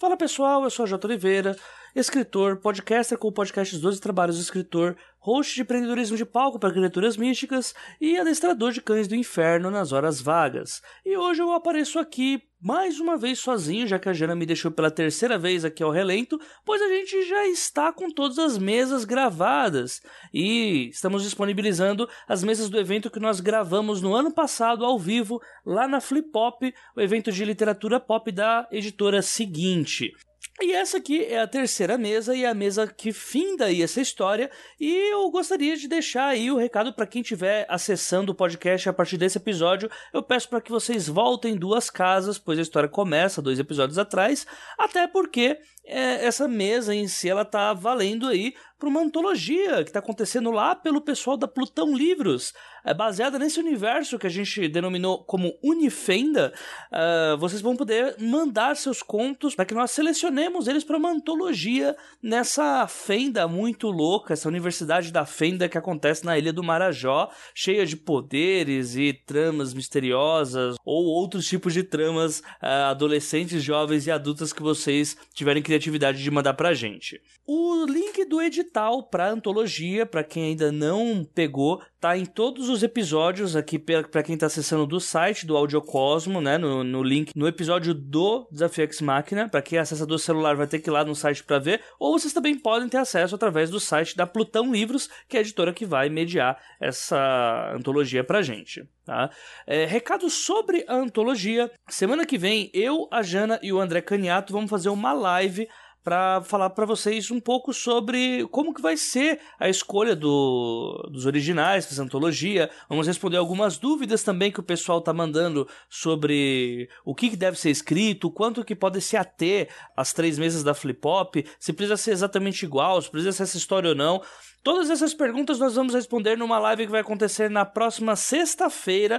Fala pessoal, eu sou a J. Oliveira, escritor, podcaster com o podcast 12 Trabalhos do Escritor, host de empreendedorismo de palco para criaturas místicas e adestrador de cães do inferno nas horas vagas. E hoje eu apareço aqui mais uma vez sozinho, já que a Jana me deixou pela terceira vez aqui ao relento, pois a gente já está com todas as mesas gravadas e estamos disponibilizando as mesas do evento que nós gravamos no ano passado ao vivo lá na Flip Pop, o evento de literatura pop da editora seguinte. E essa aqui é a terceira mesa e é a mesa que finda aí essa história. E eu gostaria de deixar aí o recado para quem estiver acessando o podcast a partir desse episódio. Eu peço para que vocês voltem duas casas, pois a história começa dois episódios atrás. Até porque é, essa mesa em si ela tá valendo aí para uma antologia que está acontecendo lá pelo pessoal da Plutão Livros. É baseada nesse universo que a gente denominou como Unifenda. Uh, vocês vão poder mandar seus contos para que nós selecionemos eles para uma antologia nessa fenda muito louca, essa universidade da fenda que acontece na Ilha do Marajó, cheia de poderes e tramas misteriosas ou outros tipos de tramas uh, adolescentes, jovens e adultas que vocês tiverem criatividade de mandar pra gente. O link do edital para antologia, para quem ainda não pegou, tá em todos os episódios aqui para quem está acessando do site do Audiocosmo, né, no, no link no episódio do Desafio X Máquina, para quem acessa do celular vai ter que ir lá no site para ver, ou vocês também podem ter acesso através do site da Plutão Livros, que é a editora que vai mediar essa antologia pra gente. Tá? É, recado sobre a antologia. Semana que vem, eu, a Jana e o André Caniato vamos fazer uma live para falar para vocês um pouco sobre como que vai ser a escolha do, dos originais dessa antologia. Vamos responder algumas dúvidas também que o pessoal tá mandando sobre o que, que deve ser escrito, quanto que pode se ater às três mesas da Flip Hop, se precisa ser exatamente igual, se precisa ser essa história ou não. Todas essas perguntas nós vamos responder numa live que vai acontecer na próxima sexta-feira,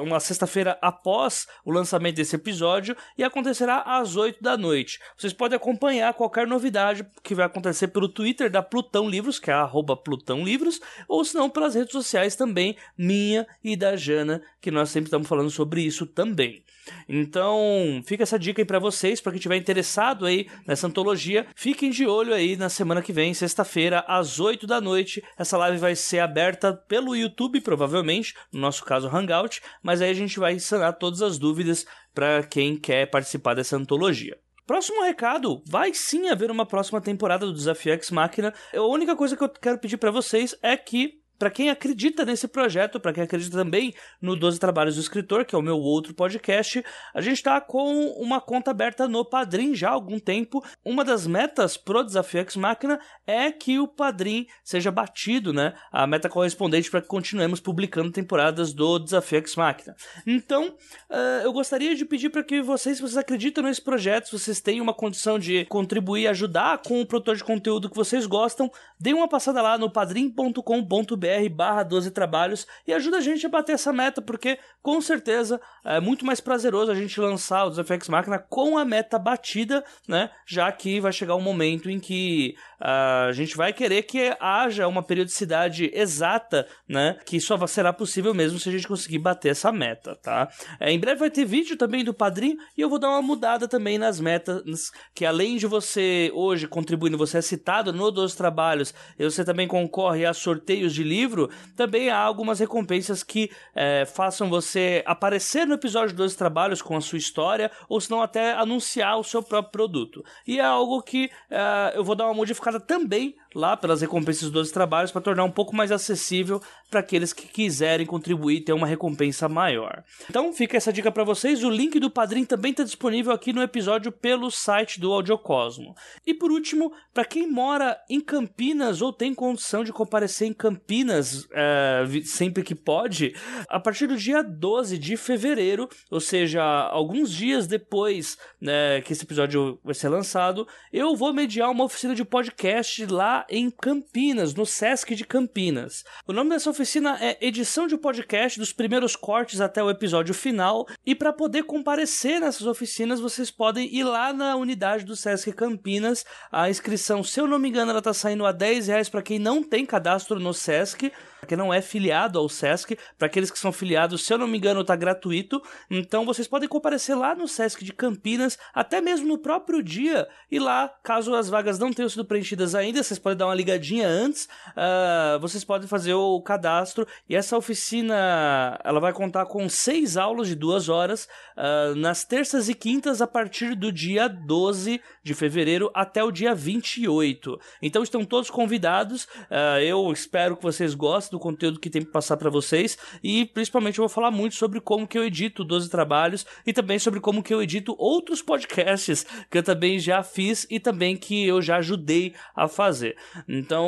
uma sexta-feira após o lançamento desse episódio, e acontecerá às 8 da noite. Vocês podem acompanhar qualquer novidade que vai acontecer pelo Twitter da Plutão Livros, que é arroba Plutão Livros, ou se não pelas redes sociais também, minha e da Jana, que nós sempre estamos falando sobre isso também. Então, fica essa dica aí para vocês, para quem estiver interessado aí nessa antologia, fiquem de olho aí na semana que vem, sexta-feira, às 8 da noite. Essa live vai ser aberta pelo YouTube, provavelmente, no nosso caso Hangout, mas aí a gente vai sanar todas as dúvidas para quem quer participar dessa antologia. Próximo recado, vai sim haver uma próxima temporada do Desafio X Máquina. A única coisa que eu quero pedir para vocês é que para quem acredita nesse projeto, para quem acredita também no 12 Trabalhos do Escritor, que é o meu outro podcast, a gente está com uma conta aberta no Padrim já há algum tempo. Uma das metas pro Desafio X Máquina é que o Padrim seja batido, né? A meta correspondente para que continuemos publicando temporadas do Desafio X Máquina. Então, uh, eu gostaria de pedir para que vocês, se vocês acreditam nesse projeto, se vocês têm uma condição de contribuir, ajudar com o produtor de conteúdo que vocês gostam, deem uma passada lá no padrim.com.br barra 12 trabalhos e ajuda a gente a bater essa meta, porque com certeza é muito mais prazeroso a gente lançar o Desafio X Máquina com a meta batida, né? Já que vai chegar um momento em que uh, a gente vai querer que haja uma periodicidade exata, né? Que só será possível mesmo se a gente conseguir bater essa meta, tá? É, em breve vai ter vídeo também do padrinho e eu vou dar uma mudada também nas metas, que além de você hoje contribuindo, você é citado no dos trabalhos, você também concorre a sorteios de livros livro, também há algumas recompensas que é, façam você aparecer no episódio dos trabalhos com a sua história, ou se não até anunciar o seu próprio produto. E é algo que é, eu vou dar uma modificada também lá pelas recompensas dos trabalhos para tornar um pouco mais acessível para aqueles que quiserem contribuir e ter uma recompensa maior. Então fica essa dica para vocês. O link do Padrim também está disponível aqui no episódio pelo site do Audiocosmo. E por último, para quem mora em Campinas ou tem condição de comparecer em Campinas é, sempre que pode, a partir do dia 12 de fevereiro, ou seja, alguns dias depois né, que esse episódio vai ser lançado, eu vou mediar uma oficina de podcast lá em Campinas, no Sesc de Campinas. O nome dessa oficina é Edição de Podcast dos primeiros cortes até o episódio final. E para poder comparecer nessas oficinas, vocês podem ir lá na unidade do Sesc Campinas. A inscrição, se eu não me engano, ela tá saindo a 10 reais para quem não tem cadastro no Sesc. Que não é filiado ao SESC, para aqueles que são filiados, se eu não me engano, tá gratuito. Então vocês podem comparecer lá no SESC de Campinas, até mesmo no próprio dia, e lá, caso as vagas não tenham sido preenchidas ainda, vocês podem dar uma ligadinha antes, uh, vocês podem fazer o cadastro. E essa oficina, ela vai contar com seis aulas de duas horas, uh, nas terças e quintas, a partir do dia 12 de fevereiro até o dia 28. Então estão todos convidados. Uh, eu espero que vocês gostem do conteúdo que tem para passar para vocês e principalmente eu vou falar muito sobre como que eu edito 12 trabalhos e também sobre como que eu edito outros podcasts que eu também já fiz e também que eu já ajudei a fazer. Então,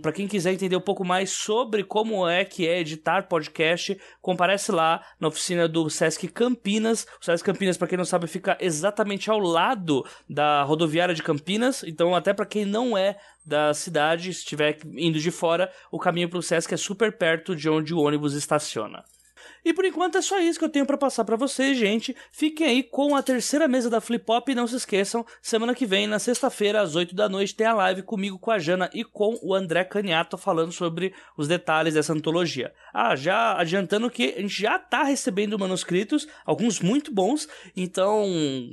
para quem quiser entender um pouco mais sobre como é que é editar podcast, comparece lá na oficina do Sesc Campinas. O Sesc Campinas, para quem não sabe, fica exatamente ao lado da rodoviária de Campinas. Então, até para quem não é da cidade, estiver indo de fora, o caminho para o Sesc é super perto de onde o ônibus estaciona. E por enquanto é só isso que eu tenho para passar para vocês, gente. Fiquem aí com a terceira mesa da Flip Pop e não se esqueçam, semana que vem, na sexta-feira, às 8 da noite, tem a live comigo, com a Jana e com o André Caniato falando sobre os detalhes dessa antologia. Ah, já adiantando que a gente já tá recebendo manuscritos, alguns muito bons, então,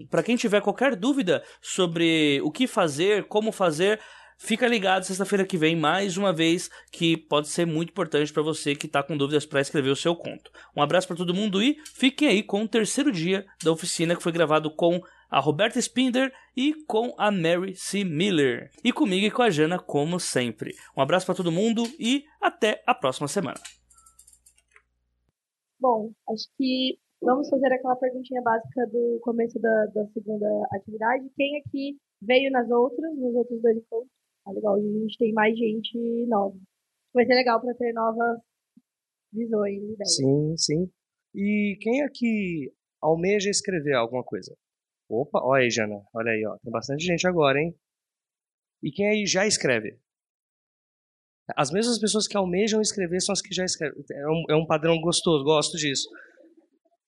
para quem tiver qualquer dúvida sobre o que fazer, como fazer, Fica ligado sexta-feira que vem, mais uma vez, que pode ser muito importante para você que está com dúvidas para escrever o seu conto. Um abraço para todo mundo e fiquem aí com o terceiro dia da oficina que foi gravado com a Roberta Spinder e com a Mary C. Miller. E comigo e com a Jana, como sempre. Um abraço para todo mundo e até a próxima semana. Bom, acho que vamos fazer aquela perguntinha básica do começo da, da segunda atividade. Quem aqui veio nas outras, nos outros dois encontros? Tá legal. Hoje a gente tem mais gente nova. Vai ser legal para ter novas visões, ideias. Sim, sim. E quem aqui almeja escrever alguma coisa? Opa, olha aí, Jana. Olha aí, ó. Tem bastante gente agora, hein? E quem aí já escreve? As mesmas pessoas que almejam escrever são as que já escrevem. É um, é um padrão gostoso, gosto disso.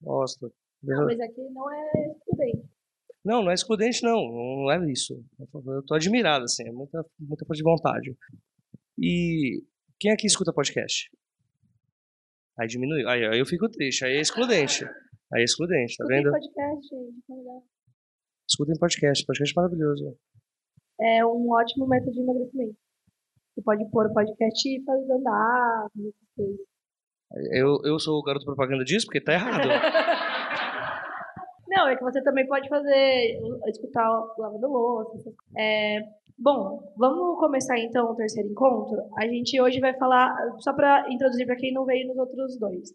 Gosto. Não, mas aqui não é estudante. Não, não é excludente, não. Não é isso. Eu tô admirado, assim. É muita, muita força de vontade. E quem aqui escuta podcast? Aí diminuiu. Aí, aí eu fico triste. Aí é excludente. Aí é excludente, tá vendo? podcast. Escutem podcast. Podcast é maravilhoso. É um ótimo método de emagrecimento. Você pode pôr o podcast e fazer andar, coisas. Eu, eu sou o garoto propaganda disso, porque tá errado. Não, é que você também pode fazer, escutar lavando louça. É, bom, vamos começar então o terceiro encontro. A gente hoje vai falar, só para introduzir para quem não veio nos outros dois.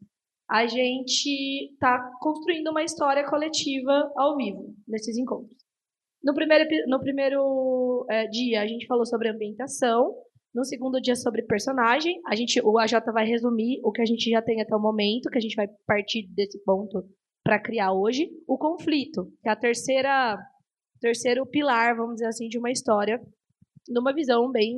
A gente está construindo uma história coletiva ao vivo nesses encontros. No primeiro, no primeiro é, dia a gente falou sobre ambientação, no segundo dia sobre personagem. A gente, o AJ vai resumir o que a gente já tem até o momento, que a gente vai partir desse ponto para criar hoje o conflito, que é a terceira terceiro pilar, vamos dizer assim, de uma história, numa visão bem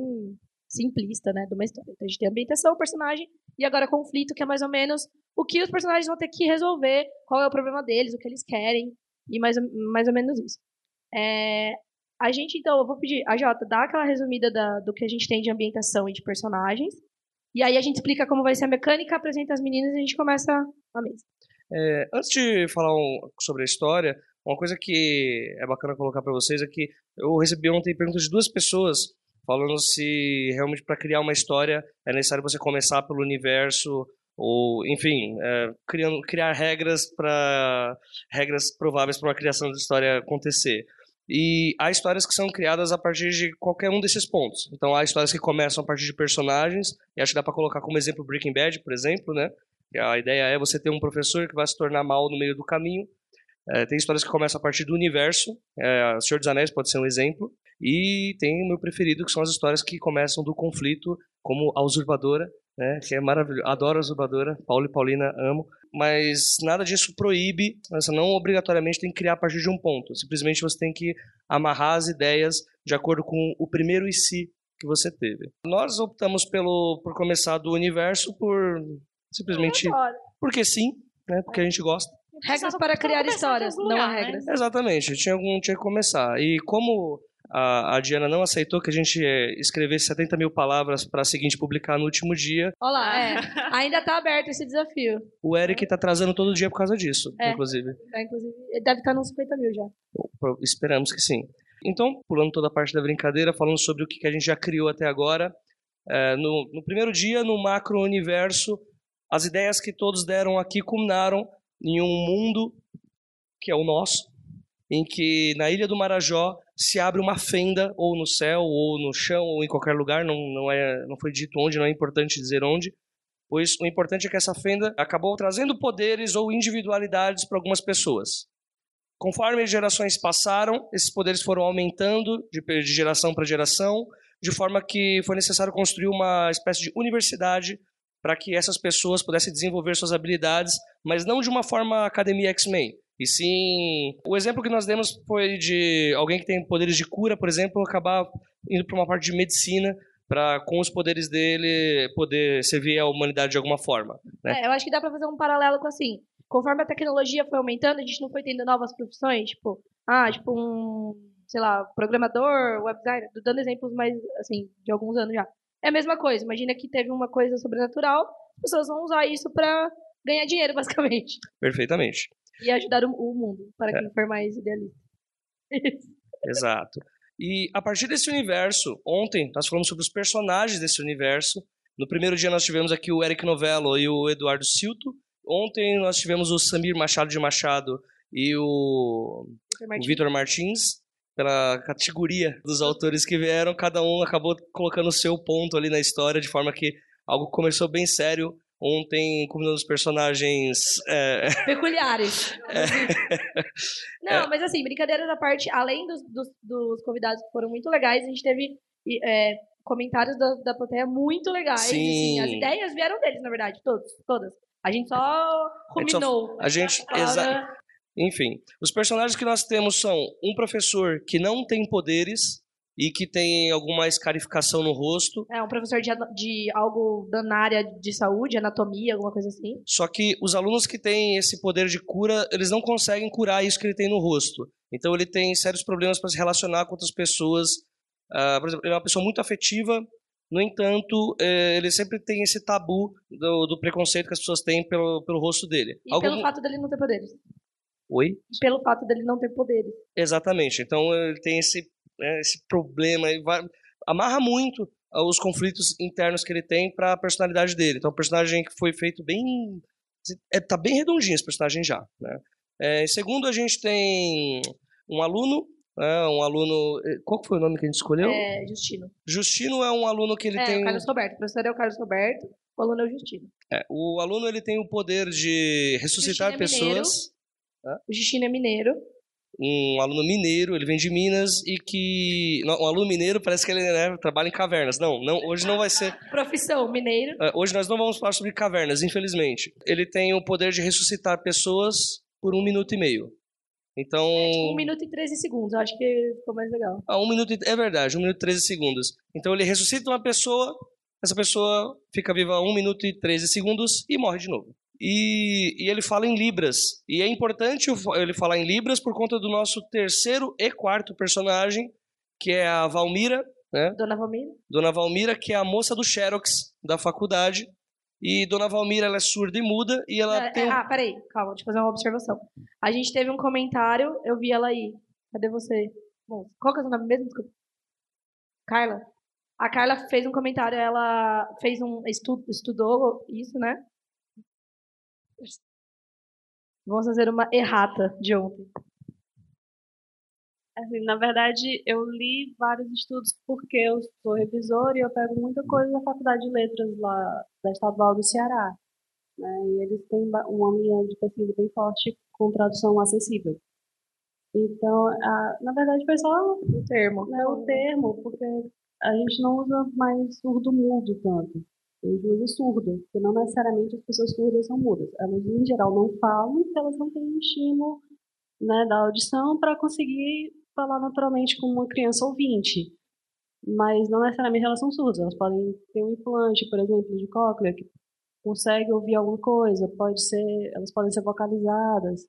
simplista, né, de uma história. Então a gente tem ambientação, personagem e agora conflito, que é mais ou menos o que os personagens vão ter que resolver, qual é o problema deles, o que eles querem e mais, mais ou menos isso. É, a gente, então, eu vou pedir, a Jota, dá aquela resumida da, do que a gente tem de ambientação e de personagens, e aí a gente explica como vai ser a mecânica, apresenta as meninas e a gente começa a mesa. É, antes de falar um, sobre a história, uma coisa que é bacana colocar para vocês é que eu recebi ontem perguntas de duas pessoas falando se realmente para criar uma história é necessário você começar pelo universo ou, enfim, é, criando, criar regras para regras prováveis para uma criação de história acontecer. E há histórias que são criadas a partir de qualquer um desses pontos. Então há histórias que começam a partir de personagens, e acho que dá para colocar como exemplo Breaking Bad, por exemplo, né? A ideia é você ter um professor que vai se tornar mal no meio do caminho. É, tem histórias que começam a partir do universo. É, Senhor dos Anéis pode ser um exemplo. E tem o meu preferido, que são as histórias que começam do conflito, como A Usurpadora, né, que é maravilhoso. Adoro A Usurpadora. Paulo e Paulina amo. Mas nada disso proíbe, você não obrigatoriamente tem que criar a partir de um ponto. Simplesmente você tem que amarrar as ideias de acordo com o primeiro e si que você teve. Nós optamos pelo, por começar do universo por Simplesmente porque sim, né? Porque a gente gosta. Regras para criar histórias, não há né? regras. Exatamente, tinha, algum, tinha que começar. E como a, a Diana não aceitou que a gente é, escrevesse 70 mil palavras para a seguinte publicar no último dia. Olha lá, é. Ainda tá aberto esse desafio. O Eric tá atrasando todo dia por causa disso, É. inclusive. Tá, inclusive, deve estar nos 50 mil já. Esperamos que sim. Então, pulando toda a parte da brincadeira, falando sobre o que a gente já criou até agora. é, no, no primeiro dia, no macro-universo, as ideias que todos deram aqui culminaram em um mundo que é o nosso, em que na Ilha do Marajó se abre uma fenda, ou no céu, ou no chão, ou em qualquer lugar, não, não, é, não foi dito onde, não é importante dizer onde, pois o importante é que essa fenda acabou trazendo poderes ou individualidades para algumas pessoas. Conforme as gerações passaram, esses poderes foram aumentando de, de geração para geração, de forma que foi necessário construir uma espécie de universidade para que essas pessoas pudessem desenvolver suas habilidades, mas não de uma forma academia X-Men. E sim, o exemplo que nós demos foi de alguém que tem poderes de cura, por exemplo, acabar indo para uma parte de medicina para com os poderes dele poder servir à humanidade de alguma forma. né? É, eu acho que dá pra fazer um paralelo com assim. Conforme a tecnologia foi aumentando, a gente não foi tendo novas profissões, tipo, ah, tipo um, sei lá, programador, web designer, dando exemplos mais, assim, de alguns anos já. É a mesma coisa, imagina que teve uma coisa sobrenatural, as pessoas vão usar isso pra ganhar dinheiro, basicamente. Perfeitamente. E ajudar o, o mundo, para É. quem for mais idealista. Exato. E a partir desse universo, ontem nós falamos sobre os personagens desse universo. No primeiro dia nós tivemos aqui o Eric Novello e o Eduardo Silto. Ontem nós tivemos o Samir Machado de Machado e o, o Martins. Vitor Martins. Pela categoria dos autores que vieram, cada um acabou colocando o seu ponto ali na história, de forma que algo começou bem sério. Ontem, combinando os personagens é, Peculiares. É. Não, mas assim, brincadeiras à parte, além dos, dos, dos convidados que foram muito legais, a gente teve é, comentários da, da plateia muito legais. Sim. assim, as ideias vieram deles, na verdade, todos, todas. A gente só gente só- ruminou. a gente- Fora- exa- Enfim, os personagens que nós temos são um professor que não tem poderes e que tem alguma escarificação no rosto, É, um professor de, de algo da na área de saúde, anatomia, alguma coisa assim. só que os alunos que têm esse poder de cura, eles não conseguem curar isso que ele tem no rosto. Então ele tem sérios problemas para se relacionar com outras pessoas. Ah, por exemplo, ele é uma pessoa muito afetiva, no entanto, eh, ele sempre tem esse tabu do, do preconceito que as pessoas têm pelo, pelo rosto dele. E Algo pelo fato dele não ter poderes. Oi? Pelo fato dele não ter poderes. Exatamente. Então ele tem esse, né, esse problema e vai, amarra muito ah, os conflitos internos que ele tem para a personalidade dele. Então, é um personagem que foi feito bem, é, tá bem redondinho esse personagem já. Né? É, segundo, a gente tem um aluno, né, um aluno, eh, qual foi o nome que a gente escolheu? É, Justino. Justino é um aluno que ele é, tem, o Carlos Roberto. O professor é o Carlos Roberto, o aluno é o Justino. é, o aluno ele tem o poder de ressuscitar Justino é O Justino é mineiro. um aluno mineiro, ele vem de Minas e que um aluno mineiro parece que ele né, trabalha em cavernas. Não, não, hoje não vai ser. Profissão, mineiro. eh, Hoje nós não vamos falar sobre cavernas, infelizmente. Ele tem o poder de ressuscitar pessoas por um minuto e meio. Então, Um minuto e 13 segundos. Eu acho que ficou mais legal. ah, um minuto e- é verdade, um minuto e 13 segundos. Então ele ressuscita uma pessoa, essa pessoa fica viva um minuto e 13 segundos e morre de novo. E, e ele fala em libras. E é importante ele falar em libras por conta do nosso terceiro e quarto personagem, que é a Valmira, né? Dona Valmira. Dona Valmira, que é a moça do Xerox da faculdade. E Dona Valmira, ela é surda e muda, e ela Ah, tem um... Ah, peraí, calma, deixa eu fazer uma observação. A gente teve um comentário, eu vi ela aí. Cadê você? Bom, qual que é o seu nome mesmo? Desculpa. Carla. A Carla fez um comentário, ela fez um estu, estudou isso, né? Vamos fazer uma errata de ontem. Assim, na verdade, eu li vários estudos porque eu sou revisora e eu pego muita coisa da Faculdade de Letras lá da Estadual do Ceará. Né? E eles têm uma linha de pesquisa bem forte com tradução acessível. Então, a- na verdade, foi só O termo. né, o termo, porque a gente não usa mais surdo-mudo tanto. Gente usa surdo, porque não necessariamente as pessoas surdas são mudas. Elas, em geral, não falam porque elas não têm um estímulo né, da audição para conseguir falar naturalmente com uma criança ouvinte. Mas não necessariamente elas são surdas. Elas podem ter um implante, por exemplo, de cóclea, que consegue ouvir alguma coisa, pode ser, elas podem ser vocalizadas.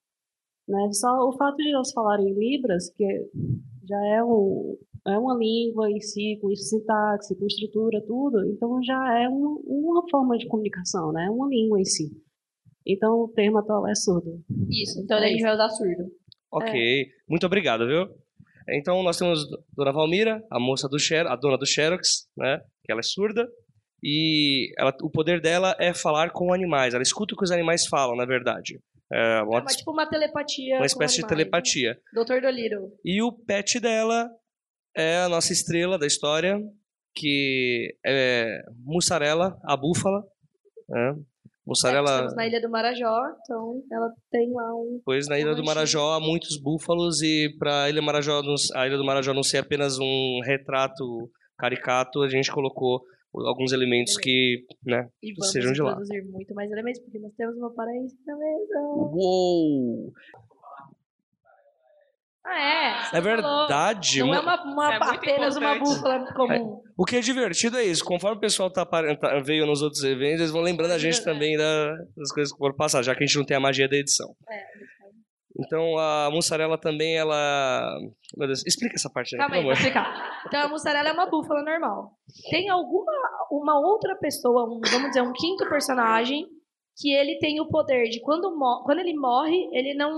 Né? Só o fato de elas falarem em libras, que já é um, é uma língua em si, com sintaxe, com estrutura, tudo, então já é uma, uma forma de comunicação, né? É uma língua em si. Então o termo atual é surdo. Isso, então a gente vai usar surdo. Ok, muito obrigado, viu? Então nós temos Dona Valmira, a moça do Xer, a dona do Xerox, né? Que ela é surda e ela, o poder dela é falar com animais. Ela escuta o que os animais falam, na verdade. É uma, É uma, tipo uma telepatia. uma com espécie de animais, telepatia. né? Doutor Dolittle. E o pet dela é a nossa estrela da história, que é Mussarela, a búfala. Né? É, Mussarela, estamos na Ilha do Marajó, então ela tem lá um. pois na Ilha do. Marajó há muitos búfalos e para a Ilha Marajó, a Ilha do Marajó não ser apenas um retrato caricato, a gente colocou alguns elementos que, né, E vamos sejam de lá. introduzir muito mais elementos, porque nós temos uma paraense na mesa. Uou! Ah, é? É verdade. Não é uma- uma, uma- É apenas uma importante. búfala comum. O que é divertido é isso. Conforme o pessoal tá, tá- veio nos outros eventos, eles vão lembrando a gente também da- das coisas que foram passar, já que a gente não tem a magia da edição. É. Então a mussarela também, ela. Meu Deus, explica essa parte aí, Calma aí, vou explicar. Então, a mussarela é uma búfala normal. Tem alguma uma outra pessoa, um, vamos dizer, um quinto personagem, que ele tem o poder de quando, quando ele morre, ele não.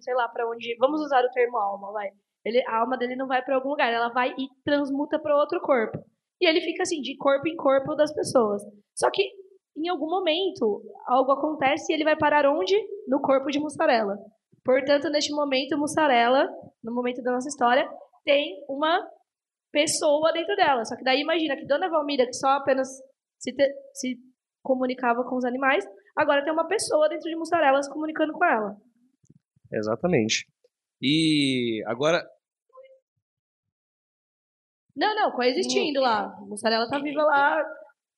Sei lá pra onde. Vamos usar o termo alma, vai. Ele, a alma dele não vai pra algum lugar, ela vai e transmuta pra outro corpo. E ele fica assim, de corpo em corpo das pessoas. Só que, em algum momento, algo acontece e ele vai parar onde? No corpo de mussarela. Portanto, neste momento, mussarela, no momento da nossa história, tem uma pessoa dentro dela. Só que daí imagina que Dona Valmira, que só apenas se, te- se comunicava com os animais, agora tem uma pessoa dentro de mussarela se comunicando com ela. Exatamente. E agora, Não, não, coexistindo lá. Mussarela tá viva lá,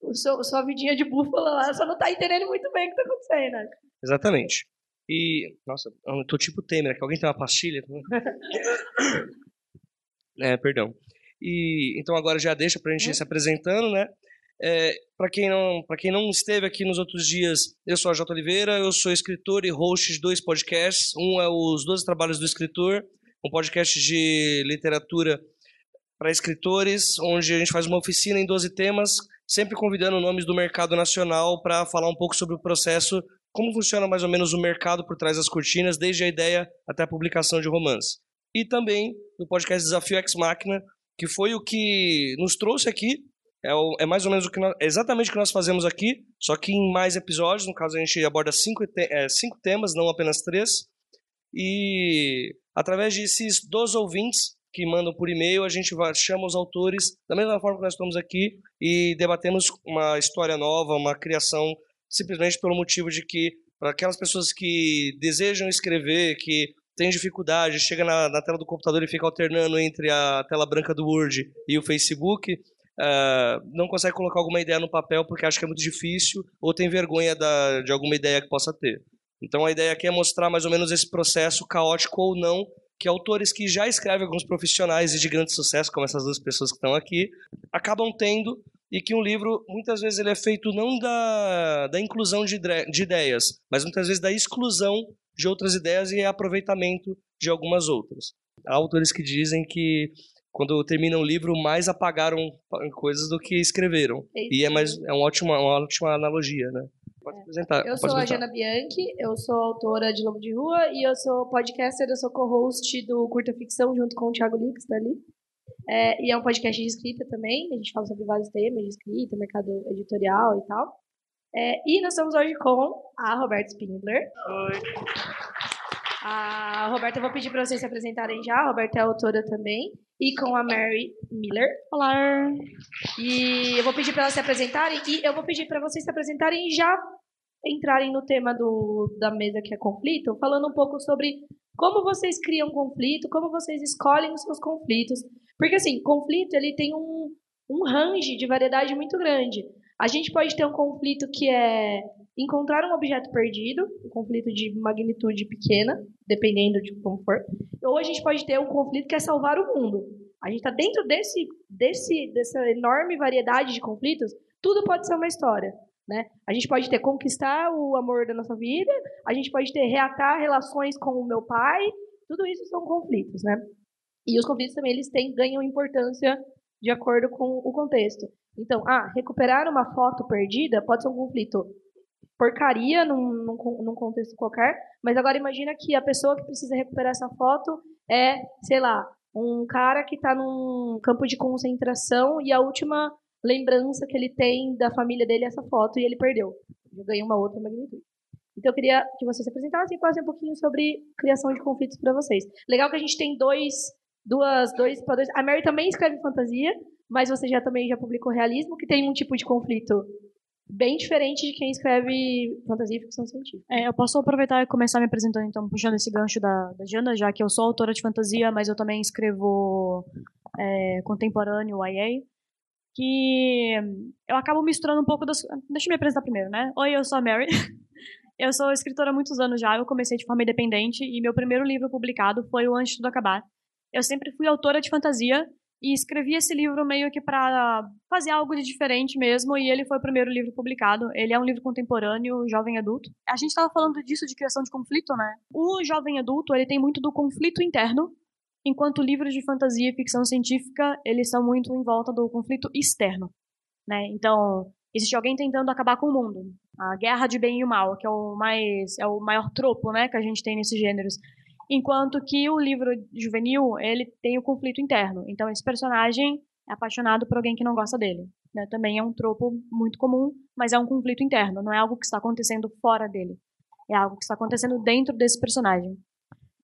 o seu, sua vidinha de búfala lá, só não tá entendendo muito bem o que tá acontecendo. né? exatamente. E. Nossa, eu tô tipo Temer, que alguém tem uma pastilha? é, perdão. E então agora já deixa pra gente ir se apresentando, né? É, para quem não para quem não esteve aqui nos outros dias, eu sou a J. Oliveira, eu sou escritor e host de dois podcasts. Um é os 12 Trabalhos do Escritor, um podcast de literatura para escritores, onde a gente faz uma oficina em 12 temas, sempre convidando nomes do mercado nacional para falar um pouco sobre o processo, como funciona mais ou menos o mercado por trás das cortinas, desde a ideia até a publicação de romance. E também no podcast Desafio Ex Machina, que foi o que nos trouxe aqui. É, o- é mais ou menos o que nós, é exatamente o que nós fazemos aqui, só que em mais episódios. No caso, a gente aborda cinco, te- é, cinco temas, não apenas três. E através desses dos ouvintes que mandam por e-mail, a gente vai, chama os autores da mesma forma que nós estamos aqui e debatemos uma história nova, uma criação, simplesmente pelo motivo de que para aquelas pessoas que desejam escrever, que têm dificuldade, chega na, na tela do computador e fica alternando entre a tela branca do Word e o Facebook, ah, não consegue colocar alguma ideia no papel porque acha que é muito difícil ou tem vergonha da, de alguma ideia que possa ter. Então a ideia aqui é mostrar mais ou menos esse processo caótico ou não que autores que já escrevem alguns profissionais e de grande sucesso, como essas duas pessoas que estão aqui, acabam tendo e que um livro muitas vezes ele é feito não da, da inclusão de, de ideias, mas muitas vezes da exclusão de outras ideias e aproveitamento de algumas outras. Há autores que dizem que quando terminam o livro mais apagaram coisas do que escreveram. E é mais é uma ótima uma ótima analogia, né? Pode apresentar. Eu sou a. Jana Bianchi, eu sou autora de Lobo de Rua e eu sou podcaster, eu sou co-host do Curta Ficção junto com o Thiago Lix dali. É, e é um podcast de escrita também, a gente fala sobre vários temas de escrita, mercado editorial e tal. É, e nós estamos hoje com a Roberta Spindler. Oi. A Roberta, eu vou pedir para vocês se apresentarem já. A Roberta é autora também. E com a Mary Miller. Olá! E eu vou pedir para elas se apresentarem. E eu vou pedir para vocês se apresentarem e já entrarem no tema do, da mesa que é conflito, falando um pouco sobre como vocês criam conflito, como vocês escolhem os seus conflitos. Porque, assim, conflito ele tem um, um range de variedade muito grande. A gente pode ter um conflito que é encontrar um objeto perdido, um conflito de magnitude pequena, dependendo de como for. Ou a gente pode ter um conflito que é salvar o mundo. A gente está dentro desse, desse, dessa enorme variedade de conflitos, tudo pode ser uma história. Né? A gente pode ter conquistar o amor da nossa vida, a gente pode ter reatar relações com o meu pai, tudo isso são conflitos, né? E os conflitos também eles têm, ganham importância de acordo com o contexto. Então, ah, recuperar uma foto perdida pode ser um conflito porcaria num, num, num, contexto qualquer, mas agora imagina que a pessoa que precisa recuperar essa foto é, sei lá, um cara que está num campo de concentração e a última lembrança que ele tem da família dele é essa foto e ele perdeu. Já ganhou uma outra magnitude. Então eu queria que vocês se apresentassem e falassem um pouquinho sobre criação de conflitos para vocês. Legal que a gente tem dois, duas, dois para dois. A Mary também escreve fantasia, mas você já também já publicou realismo, que tem um tipo de conflito bem diferente de quem escreve fantasia e ficção científica. É, eu posso aproveitar e começar me apresentando, então, puxando esse gancho da, da Jana, já que eu sou autora de fantasia, mas eu também escrevo é, contemporâneo, YA, que eu acabo misturando um pouco das... Deixa eu me apresentar primeiro, né? Oi, eu sou a Mary. Eu sou escritora há muitos anos já, eu comecei de forma independente e meu primeiro livro publicado foi o Antes de Tudo Acabar. Eu sempre fui autora de fantasia e escrevi esse livro meio que para fazer algo de diferente mesmo, e ele foi o primeiro livro publicado. Ele é um livro contemporâneo, jovem adulto. A gente estava falando disso de criação de conflito, né? O jovem adulto, ele tem muito do conflito interno, enquanto livros de fantasia e ficção científica, eles são muito em volta do conflito externo, né? Então, existe alguém tentando acabar com o mundo. A guerra de bem e o mal, que é o mais é o maior tropo, né, que a gente tem nesses gêneros. Enquanto que o livro juvenil, ele tem o conflito interno. Então esse personagem é apaixonado por alguém que não gosta dele. Né? Também é um tropo muito comum, mas é um conflito interno, não é algo que está acontecendo fora dele. É algo que está acontecendo dentro desse personagem.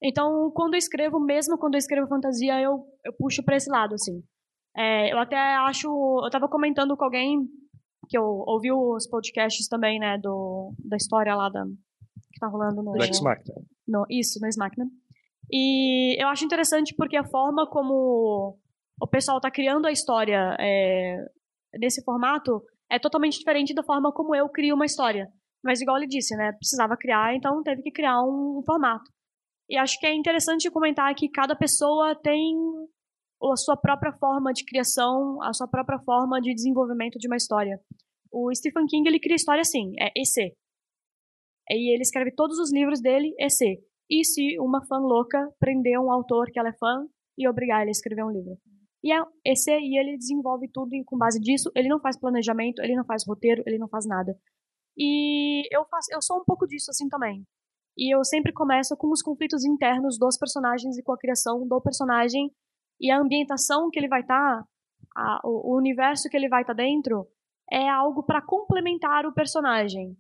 Então, quando eu escrevo, mesmo quando eu escrevo fantasia, eu, eu puxo para esse lado, assim. É, eu até acho. Eu estava comentando com alguém que eu ouvi os podcasts também, né, do, da história lá da, que tá rolando no... Do. No, isso, no X-Machina. E eu acho interessante porque a forma como o pessoal tá criando a história é, nesse formato é totalmente diferente da forma como eu crio uma história. Mas igual ele disse, né, precisava criar, então teve que criar um, um formato. E acho que é interessante comentar que cada pessoa tem a sua própria forma de criação, a sua própria forma de desenvolvimento de uma história. O Stephen King, ele cria história assim, é EC. E ele escreve todos os livros dele EC. E se uma fã louca prender um autor que ela é fã e obrigar ele a escrever um livro? E é EC, e ele desenvolve tudo com base disso, ele não faz planejamento, ele não faz roteiro, ele não faz nada. E eu faço, eu sou um pouco disso assim também. E eu sempre começo com os conflitos internos dos personagens e com a criação do personagem e a ambientação que ele vai estar, tá, o, o universo que ele vai estar tá dentro, é algo para complementar o personagem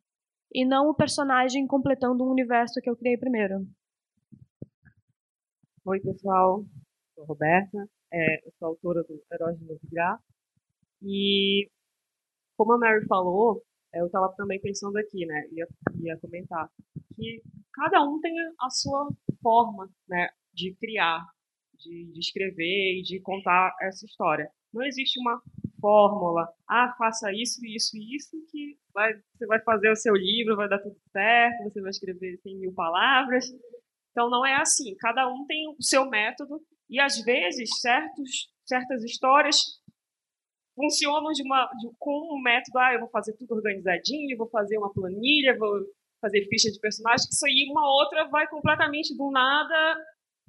e não o personagem completando um universo que eu criei primeiro. Oi, pessoal. Sou Roberta. É, eu sou autora do Heróis de Novigrad. E, como a Mary falou, é, eu estava também pensando aqui, né? Ia, ia comentar que cada um tem a sua forma, né? De criar, de, de escrever e de contar essa história. Não existe uma fórmula, ah, faça isso, isso e isso, que vai, você vai fazer o seu livro, vai dar tudo certo, você vai escrever 100 mil palavras. Então não é assim, cada um tem o seu método e às vezes certos, certas histórias funcionam de uma, de, com um método, ah, eu vou fazer tudo organizadinho, vou fazer uma planilha, vou fazer ficha de personagem, isso aí uma outra vai completamente do nada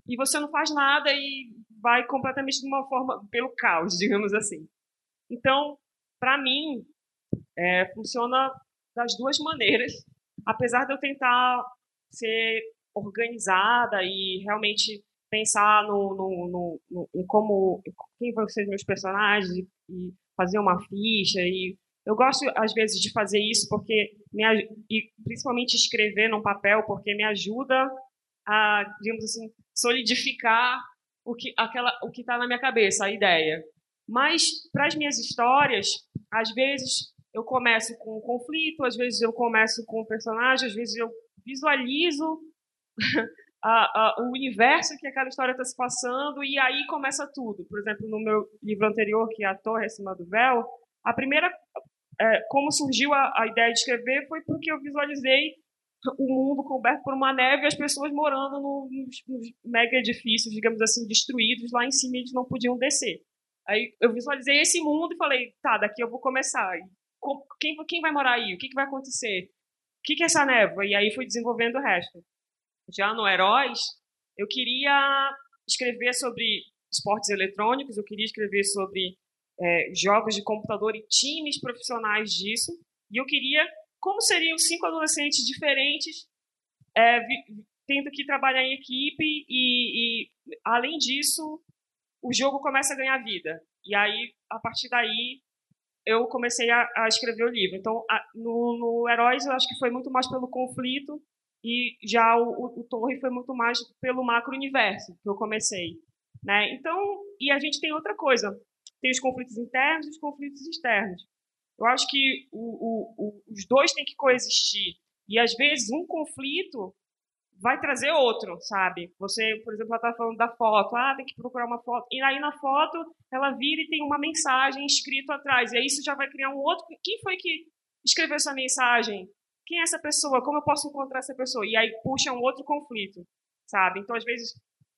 e você não faz nada e vai completamente de uma forma pelo caos, digamos assim. Então, para mim, é, funciona das duas maneiras, apesar de eu tentar ser organizada e realmente pensar no, no, no, no em como quem vão ser meus personagens e fazer uma ficha e eu gosto às vezes de fazer isso porque me e principalmente escrever num papel porque me ajuda a digamos assim solidificar o que aquela o que está na minha cabeça a ideia mas para as minhas histórias, às vezes eu começo com um conflito, às vezes eu começo com um personagem, às vezes eu visualizo a, a, o universo que aquela história está se passando e aí começa tudo. Por exemplo, no meu livro anterior, que é A Torre Acima do Véu, a primeira, é, como surgiu a, a ideia de escrever foi porque eu visualizei o mundo coberto por uma neve e as pessoas morando nos, nos mega edifícios, digamos assim, destruídos lá em cima eles não podiam descer. Aí eu visualizei esse mundo e falei, tá, daqui eu vou começar. Quem, quem vai morar aí? O que, que vai acontecer? O que, que é essa névoa? E aí fui desenvolvendo o resto. Já no Heróis, eu queria escrever sobre esportes eletrônicos, eu queria escrever sobre é, jogos de computador e times profissionais disso. E eu queria como seriam cinco adolescentes diferentes, é, tendo que trabalhar em equipe e, e, além disso, o jogo começa a ganhar vida. E aí, a partir daí, eu comecei a, a escrever o livro. Então, a, no, no Heróis, eu acho que foi muito mais pelo conflito e já o, o, Torre foi muito mais pelo macro-universo que eu comecei. Né? Então, e a gente tem outra coisa. Tem os conflitos internos e os conflitos externos. Eu acho que o, o, os dois têm que coexistir. E às vezes um conflito vai trazer outro, sabe? Você, por exemplo, ela está falando da foto, ah, tem que procurar uma foto. E aí na foto ela vira e tem uma mensagem escrita atrás. E aí isso já vai criar um outro. Quem foi que escreveu essa mensagem? Quem é essa pessoa? Como eu posso encontrar essa pessoa? E aí puxa um outro conflito, sabe? Então às vezes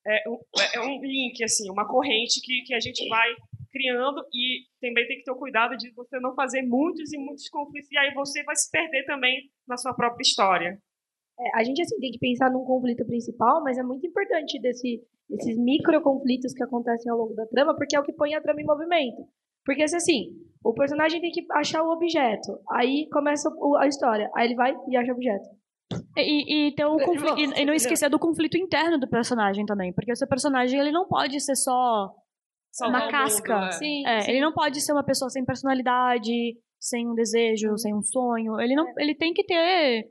é um, é um link, assim, uma corrente que, que a gente vai criando e também tem que ter o cuidado de você não fazer muitos e muitos conflitos e aí você vai se perder também na sua própria história. É, a gente assim tem que pensar num conflito principal, mas é muito importante desse, desses micro conflitos que acontecem ao longo da trama, porque é o que põe a trama em movimento. Porque se assim, o personagem tem que achar o objeto, aí começa a história, aí ele vai e acha o objeto. E, e, ter conflito, e, e não esquecer do conflito interno do personagem também, porque o seu personagem ele não pode ser só uma casca. Mundo, é. Sim, é, sim. Ele não pode ser uma pessoa sem personalidade, sem um desejo, sem um sonho. Ele não, é. ele tem que ter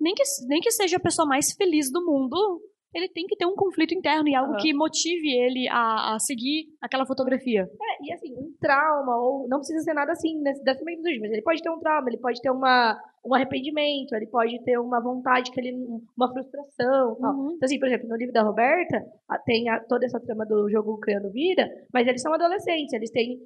nem que nem que seja a pessoa mais feliz do mundo, ele tem que ter um conflito interno e algo uhum. que motive ele a, a, seguir aquela fotografia. É, e assim, um trauma, ou não precisa ser nada assim desse meio dos mas ele pode ter um trauma, ele pode ter uma, um arrependimento, ele pode ter uma vontade que ele. uma frustração. Tal. Uhum. Então, assim, por exemplo, no livro da Roberta, tem a, toda essa trama do jogo Criando Vida, mas eles são adolescentes, eles têm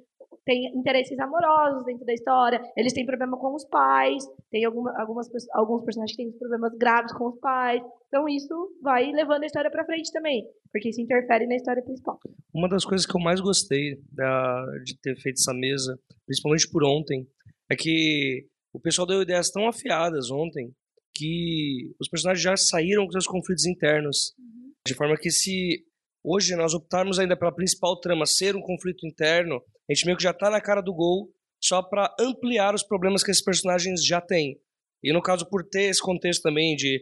tem interesses amorosos dentro da história, eles têm problema com os pais, tem alguma, algumas, alguns personagens que têm problemas graves com os pais. Então isso vai levando a história para frente também, porque isso interfere na história principal. Uma das coisas que eu mais gostei da, de ter feito essa mesa, principalmente por ontem, é que o pessoal deu ideias tão afiadas ontem que os personagens já saíram com seus conflitos internos. Uhum. De forma que se hoje nós optarmos ainda pela principal trama ser um conflito interno, a gente meio que já está na cara do gol só para ampliar os problemas que esses personagens já têm. E no caso, por ter esse contexto também de,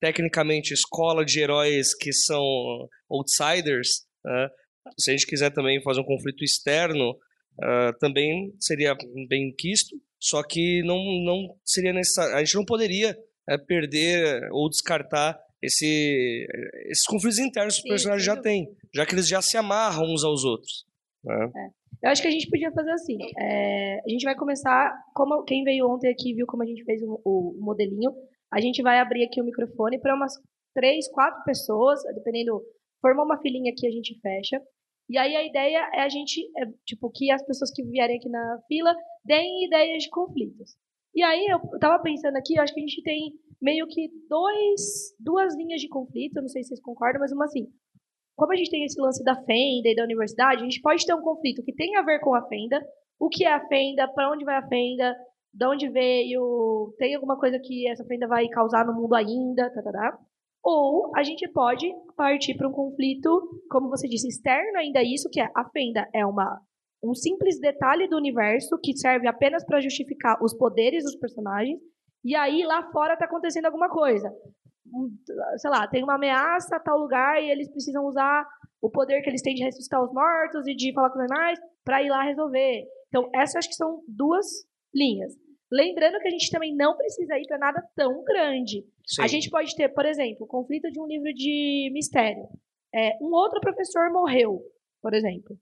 tecnicamente, escola de heróis que são outsiders, uh, se a gente quiser também fazer um conflito externo, uh, também seria bem quisto, só que não, não seria necessário. A gente não poderia uh, perder ou descartar esse, esses conflitos internos que os personagens já têm, já que eles já se amarram uns aos outros. Né? É. Eu acho que a gente podia fazer assim. É, a gente vai começar, como quem veio ontem aqui viu como a gente fez o, o modelinho. A gente vai abrir aqui o microfone para umas três, quatro pessoas, dependendo. Formar uma filinha aqui, a gente fecha. E aí a ideia é a gente, é, tipo, que as pessoas que vierem aqui na fila deem ideias de conflitos. E aí eu tava pensando aqui, eu acho que a gente tem meio que dois, duas linhas de conflito, não sei se vocês concordam, mas uma assim, como a gente tem esse lance da Fenda e da universidade, a gente pode ter um conflito que tem a ver com a Fenda, o que é a Fenda, para onde vai a Fenda, de onde veio, tem alguma coisa que essa Fenda vai causar no mundo ainda, tá, tá, tá. Ou a gente pode partir para um conflito, como você disse, externo ainda isso, que é a Fenda é uma um simples detalhe do universo que serve apenas para justificar os poderes dos personagens. E aí lá fora está acontecendo alguma coisa sei lá, tem uma ameaça a tal lugar e eles precisam usar o poder que eles têm de ressuscitar os mortos e de falar com os animais para ir lá resolver. Então, essas acho que são duas linhas. Lembrando que a gente também não precisa ir para nada tão grande. Sim. A gente pode ter, por exemplo, o conflito de um livro de mistério. É, um outro professor morreu, por exemplo.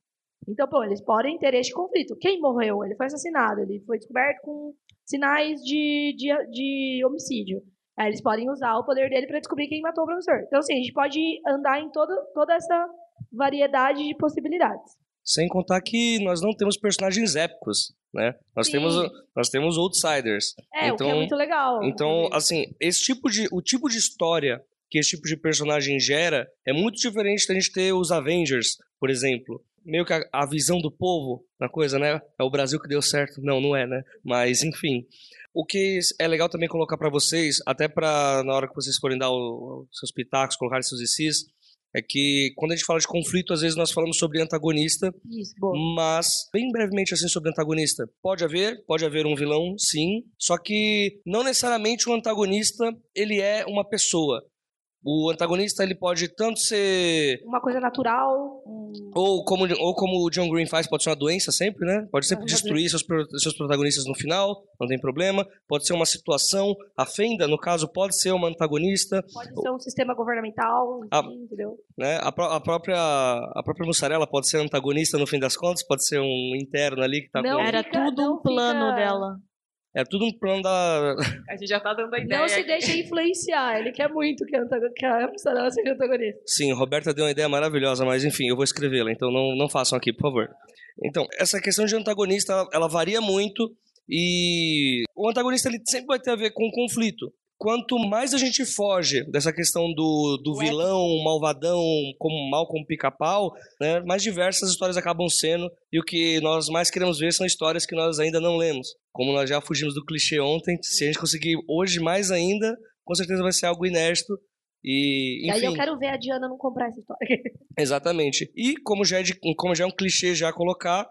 Então, pô, eles podem ter este conflito. Quem morreu? Ele foi assassinado, ele foi descoberto com sinais de, de, de homicídio. Aí eles podem usar o poder dele para descobrir quem matou o professor. Então, assim, a gente pode andar em todo, toda essa variedade de possibilidades. Sem contar que nós não temos personagens épicos, né? Nós temos nós temos outsiders. É, então, o que é então, muito legal. Então, assim, esse tipo de o tipo de história que esse tipo de personagem gera é muito diferente da gente ter os Avengers, por exemplo. Meio que a, a visão do povo na coisa, né? É o Brasil que deu certo. Não, não é, né? Mas, enfim. O que é legal também colocar para vocês, até para na hora que vocês forem dar os seus pitacos, colocar seus ICs, é que quando a gente fala de conflito, às vezes nós falamos sobre antagonista, Isso, mas bem brevemente assim sobre antagonista. Pode haver, pode haver um vilão, sim, só que não necessariamente o antagonista ele é uma pessoa. O antagonista ele pode tanto ser Uma coisa natural. ou como, ou como o John Green faz, pode ser uma doença sempre, né? Pode sempre Uma destruir seus, seus protagonistas no final, não tem problema. Pode ser uma situação, a Fenda, no caso, pode ser uma antagonista, Pode ser um sistema governamental, enfim, entendeu? né? A, a própria a própria mussarela pode ser antagonista no fim das contas, pode ser um interno ali que tá Não com... Era tudo um plano fica- dela. É tudo um plano da... A gente já tá dando a ideia. Não se deixa influenciar. Ele quer muito que a, Amsterdã seja antagonista. Sim, Roberta deu uma ideia maravilhosa, mas enfim, eu vou escrevê-la, então não, não façam aqui, por favor. Então, essa questão de antagonista, ela, ela varia muito e o antagonista ele sempre vai ter a ver com conflito. Quanto mais a gente foge dessa questão do, do vilão, malvadão, como mal como pica-pau, né, mais diversas histórias acabam sendo e o que nós mais queremos ver são histórias que nós ainda não lemos. Como nós já fugimos do clichê ontem, se a gente conseguir hoje mais ainda, com certeza vai ser algo inédito e, E aí enfim. eu quero ver a Diana não comprar essa história. Exatamente. E como já é, de- como já é um clichê já colocar,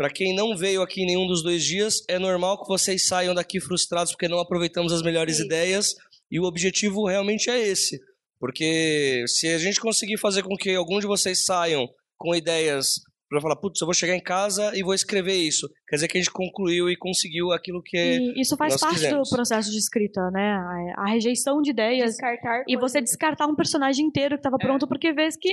para quem não veio aqui em nenhum dos dois dias, é normal que vocês saiam daqui frustrados porque não aproveitamos as melhores Sim. ideias e o objetivo realmente é esse. Porque se a gente conseguir fazer com que algum de vocês saiam com ideias para falar, putz, eu vou chegar em casa e vou escrever isso, quer dizer que a gente concluiu e conseguiu aquilo que é E isso faz nós parte quisemos. do processo de escrita, né? A, a rejeição de ideias Descartar e você descartar um personagem inteiro que estava pronto porque vez que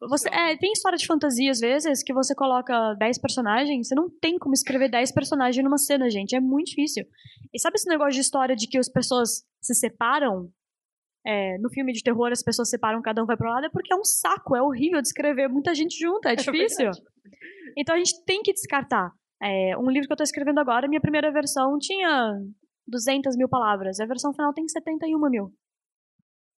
você é, tem história de fantasia às vezes que você coloca 10 personagens, você não tem como escrever 10 personagens numa cena, gente, é muito difícil. E sabe esse negócio de história de que as pessoas se separam? É, no filme de terror as pessoas separam, cada um vai pro lado, é porque é um saco, é horrível de escrever muita gente junta, é difícil. então a gente tem que descartar. É, um livro que eu tô escrevendo agora, minha primeira versão tinha 200 mil palavras, a versão final tem 71 mil.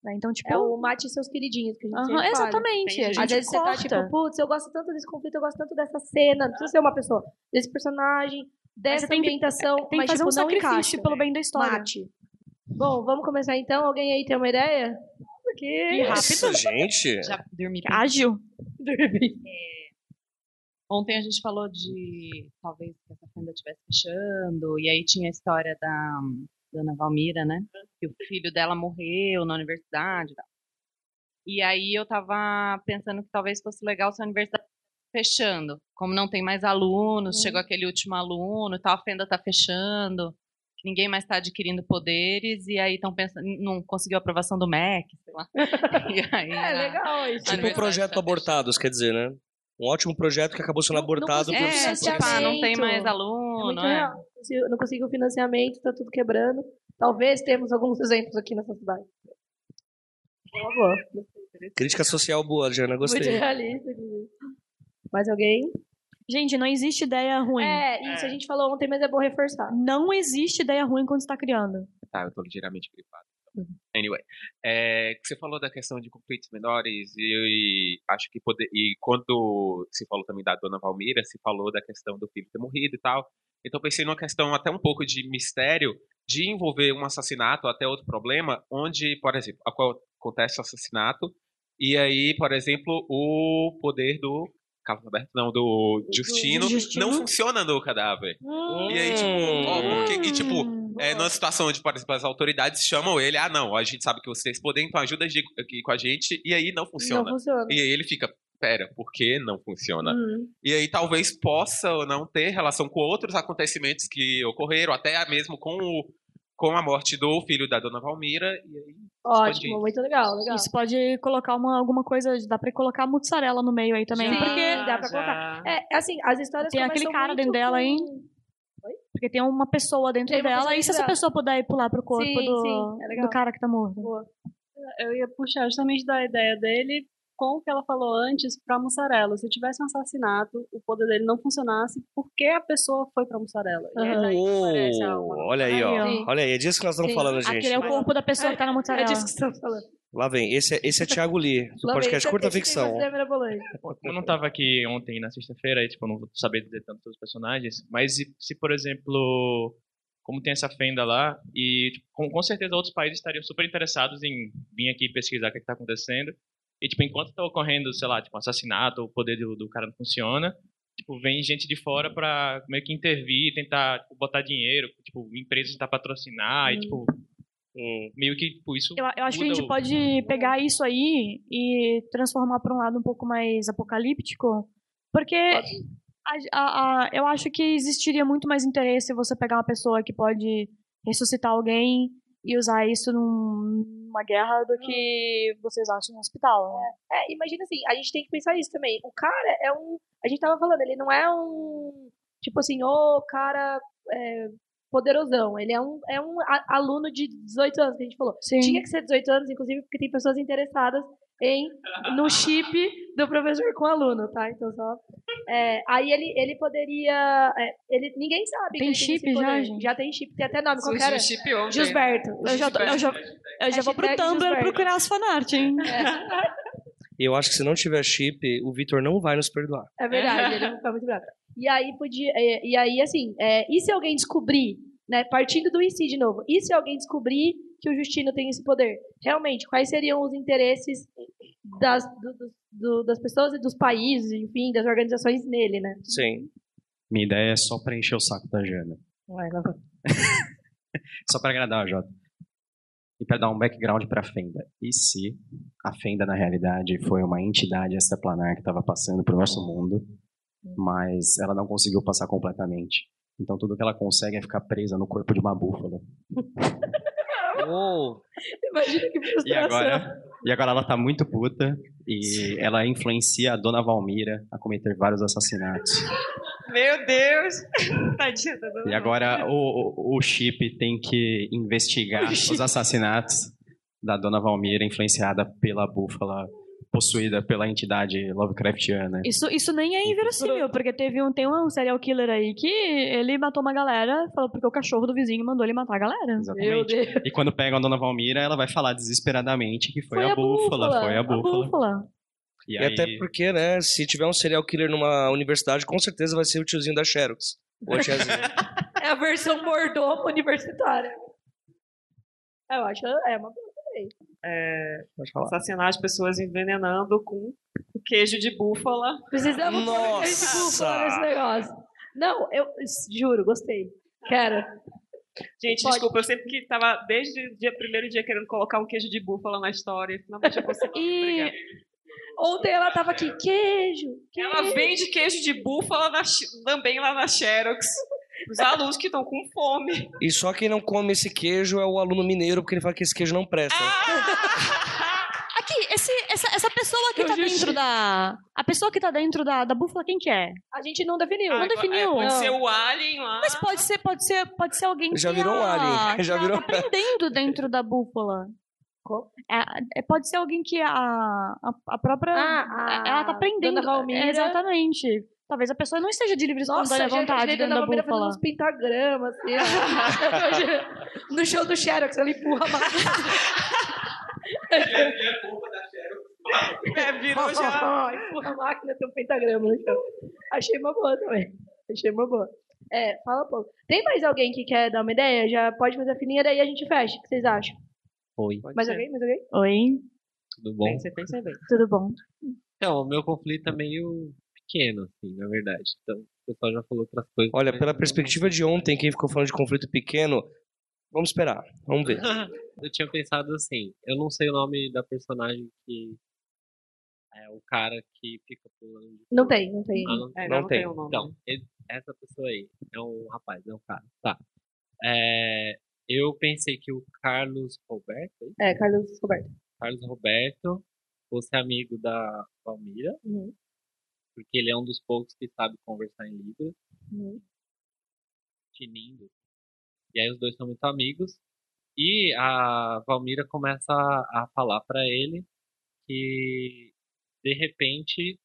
Né, Então, tipo, É o mate seus queridinhos que a gente fala. exatamente. Tem a gente- Às vezes você tá corta. tipo, putz, eu gosto tanto desse conflito, eu gosto tanto dessa cena, não precisa ser uma pessoa, desse personagem, dessa tem que- ambientação, tem que mas fazer tipo, um não sacrifício encaixa. pelo bem da história. Mate. Bom, vamos começar então. Alguém aí tem uma ideia? Porque... Que rápido. Nossa, gente. Já dormi. Ágil. Ontem a gente falou de talvez que essa fenda estivesse fechando, e aí tinha a história da Dona Valmira, né? Que o filho dela morreu na universidade e tal. E aí eu tava pensando que talvez fosse legal se a universidade fechando. Como não tem mais alunos, chegou aquele último aluno, tal, a fenda tá fechando, ninguém mais está adquirindo poderes, e aí estão pensando, não conseguiu a aprovação do MEC, sei lá. E aí, É a- legal isso. Tipo o Universidade projeto tá abortados, quer dizer, né? Um ótimo projeto que acabou sendo Não- não abortado consegui por É, financiamento. tipo, ah, não tem mais aluno, é. Se Não consigo financiamento, tá tudo quebrando. Talvez temos alguns exemplos aqui nessa cidade. Por favor. Crítica social boa, Jana, Muito gostei. realista, inclusive. Mais alguém? Gente, não existe ideia ruim. É, isso a gente falou ontem, mas é bom reforçar. Não existe ideia ruim quando está criando. Tá, eu tô ligeiramente gripado. Anyway, é, você falou da questão de conflitos menores e, e acho que poder, e quando se falou também da Dona Valmira, se falou da questão do filho ter morrido e tal. Então pensei numa questão até um pouco de mistério de envolver um assassinato até outro problema, onde, por exemplo, acontece o assassinato e aí, por exemplo, o poder do Carlos Alberto, não, do Justino, Justino. não funciona no cadáver. E aí, tipo, ó, porque, e, tipo, Hum, é, numa situação onde, por exemplo, as autoridades chamam ele, ah, não, a gente sabe que vocês podem, então ajuda aqui aqui com a gente, e aí não funciona. Não funciona. E aí ele fica, pera, por que não funciona? Hum. E aí talvez possa ou não ter relação com outros acontecimentos que ocorreram, até mesmo com, o, com a morte do filho da dona Valmira, e aí Ótimo, muito legal, legal. Isso pode colocar uma, alguma coisa, dá pra colocar mussarela no meio aí também, Sim, porque dá pra colocar. É, assim, as histórias Tem aquele cara muito dentro dela, com- hein? Porque tem uma pessoa dentro Tem dela, pessoa e se essa pessoa puder ir pular pro corpo Sim, do, sim, é do cara que tá morto. Boa. Eu ia puxar justamente da ideia dele com o que ela falou antes pra mussarela. Se tivesse um assassinato, o poder dele não funcionasse, por que a pessoa foi pra mussarela? É. Oh, olha aí, ó. Ó. Olha aí, é disso que nós estamos Sim. falando, gente. Aquele é o corpo da pessoa que tá na É mussarela. disso que estamos falando. Lá vem. Esse é, esse é Thiago Lee, do Lá vem, podcast você Curta tem- Ficção. Eu não tava aqui ontem na sexta-feira, aí, tipo, eu não vou saber dizer tanto dos personagens, mas se, se, por exemplo, como tem essa fenda lá, e tipo, com, com certeza outros países estariam super interessados em vir aqui pesquisar o que está acontecendo, E, tipo, enquanto tá ocorrendo, sei lá, tipo, assassinato, o poder do, do cara não funciona, tipo, vem gente de fora pra meio que intervir, tentar tipo, botar dinheiro, tipo, empresas tentar patrocinar, e, tipo, um, meio que, tipo, isso Eu, eu acho que a gente o- pode pegar isso aí e transformar para um lado um pouco mais apocalíptico, porque a- a- a- eu acho que existiria muito mais interesse você pegar uma pessoa que pode ressuscitar alguém e usar isso num- numa guerra do que vocês acham no hospital. né? É, imagina assim, a gente tem que pensar isso também. O cara é um. A gente tava falando, ele não é um. Tipo assim, ô cara é, poderosão. Ele é um, é um aluno de 18 anos, que a gente falou. Sim. Tinha que ser 18 anos, inclusive, porque tem pessoas interessadas em no chip do professor com o aluno, tá? Então só. é, aí ele, ele poderia. é, ele, ninguém sabe. Tem chip esse já, gente? Já tem chip, tem até nome. Qual era? chip ontem. Gilberto. Eu já, tô- eu já, eu já vou pro Tumblr Gilberto. procurar as fanart, hein? E eu acho que se não tiver chip, o Vitor não vai nos perdoar. É verdade, ele não fica muito bravo. E aí podia. é, E aí, assim, é, e se alguém descobrir, né? Partindo do IC de novo, e se alguém descobrir que o Justino tem esse poder? Realmente, quais seriam os interesses das, do- do- das pessoas e dos países, enfim, das organizações nele, né? Sim. Minha ideia é só pra encher o saco da Jana. Vai, lá vai. Só pra agradar a Jota. E pra dar um background pra Fenda. E se a Fenda, na realidade, foi uma entidade extraplanar que estava passando pro nosso mundo, mas ela não conseguiu passar completamente. Então tudo que ela consegue é ficar presa no corpo de uma búfala. Oh, Imagina que E frustração. agora, e agora ela tá muito puta e ela influencia a dona Valmira a cometer vários assassinatos. Meu Deus! Tadinha da dona E agora o, o, o Chip tem que investigar os assassinatos da dona Valmira, influenciada pela búfala, possuída pela entidade Lovecraftiana. Isso, isso nem é inverossímil, porque teve um, tem um serial killer aí que ele matou uma galera, falou porque o cachorro do vizinho mandou ele matar a galera. Exatamente. E quando pegam a dona Valmira, ela vai falar desesperadamente que foi, a, búfala, foi a búfala. búfala. E, E, aí, até porque, né, se tiver um serial killer numa universidade, com certeza vai ser o tiozinho da Xerox. Ou a. É a versão mordomo universitária. Eu acho, é uma boa também. É, assassinar as pessoas envenenando com o queijo de búfala. Precisamos pôr esse búfalo nesse negócio. Não, eu juro, gostei. Quero. Gente, Pode. desculpa, eu sempre que tava desde o dia, primeiro dia querendo colocar um queijo de búfala na história. Finalmente eu consegui. Ontem ela tava aqui, queijo, queijo. Ela vende queijo de búfala na também lá na Xerox. Os alunos que estão com fome. E só quem não come esse queijo é o aluno mineiro, porque ele fala que esse queijo não presta. Aqui, esse, essa, essa pessoa que Eu tá dentro da. A pessoa que tá dentro da, da búfala, quem que é? A gente não definiu. Não definiu. Pode Não. ser o alien lá. Mas pode ser, pode ser, pode ser alguém que Já virou um a- alien, já virou- tá prendendo dentro da búfala. É, é- pode ser alguém que a, a, a própria. Ah, a ela tá prendendo. Dona Valmira. É, exatamente. Talvez a pessoa não esteja de livre e Nossa, espontânea já vontade imaginei dentro da búfala. uns pentagramas, assim. no show do Xerox, ela empurra a máquina. É, virou já. empurra a máquina, tem um pentagrama no chão. Achei uma boa também. Achei uma boa. É, fala um pouco. Tem mais alguém que quer dar uma ideia? Já pode fazer a filinha, daí a gente fecha. O que vocês acham? Oi, Mais alguém? Mais alguém? Oi, tudo bom? Pensei, pensei bem. tudo bom? Então, o meu conflito é meio pequeno, assim, na verdade. Então, o pessoal já falou outras coisas. Olha, pela perspectiva de ontem, quem ficou falando de conflito pequeno, vamos esperar, vamos ver. eu tinha pensado assim, eu não sei o nome da personagem que é o cara que fica pulando. de Não tem, não tem. Ah, não, É, Não não, tem. tem o nome. Então, ele- essa pessoa aí é um rapaz, é um cara. Tá. É, eu pensei que o Carlos Roberto, é? É, Carlos Roberto. Carlos Roberto fosse amigo da Palmira, Uhum. Porque ele é um dos poucos que sabe conversar em Libras, Uhum. tinindo. E aí os dois são muito amigos. E a Valmira começa a, a falar pra ele que de repente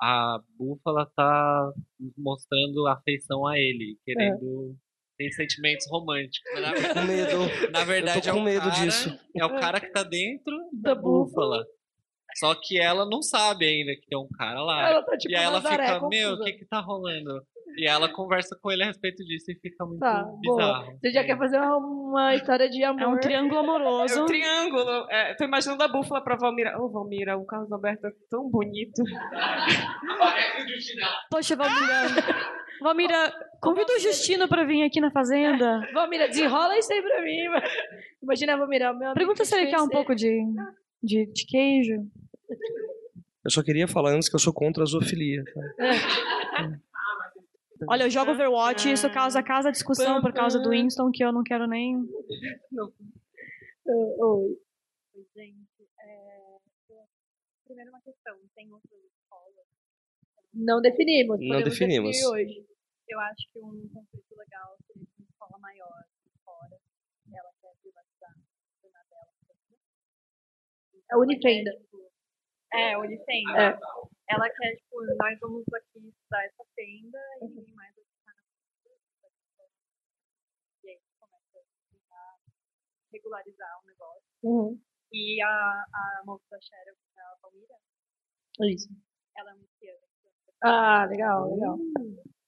a búfala tá mostrando afeição a ele, querendo tem sentimentos românticos. Mas na, Com medo. na verdade eu tô com é o medo cara, disso. É o cara que tá dentro Da da búfala. Só que ela não sabe ainda que tem um cara lá. Ela tá tipo e aí ela Nazaré, fica, meu, o confusa. que que tá rolando? E ela conversa com ele a respeito disso e fica muito Tá, boa. bizarro. Você já quer fazer uma, uma história de amor. É um triângulo É amoroso. um triângulo. É, tô imaginando a búfala pra Valmira. Ô, Valmira, o Carlos Alberto é tão bonito. Poxa, Valmira. Valmira, convida o Justino pra vir aqui na fazenda. Valmira, desenrola isso aí pra mim. Imagina, Valmira, meu amigo Pergunta se ele quer um pouco de, de, de queijo. Eu só queria falar antes que eu sou contra a zoofilia. tá? Olha, eu jogo Overwatch e isso causa casa discussão por causa do Winston, que eu não quero nem. Oi. Gente, é... primeiro uma questão, tem outras escolas? Não definimos. Não podemos definimos. hoje. Eu acho que um conflito legal seria uma escola maior fora, ela quer privatizar a dela. A Unifenda. É, Unifenda. É. Ela quer, tipo, nós vamos aqui estudar essa fenda e ninguém mais vai ficar na. E aí começa a regularizar o negócio. Uhum. E a, a moça da que é a Palmira, Isso. ela é anuncia. Ah, legal, legal.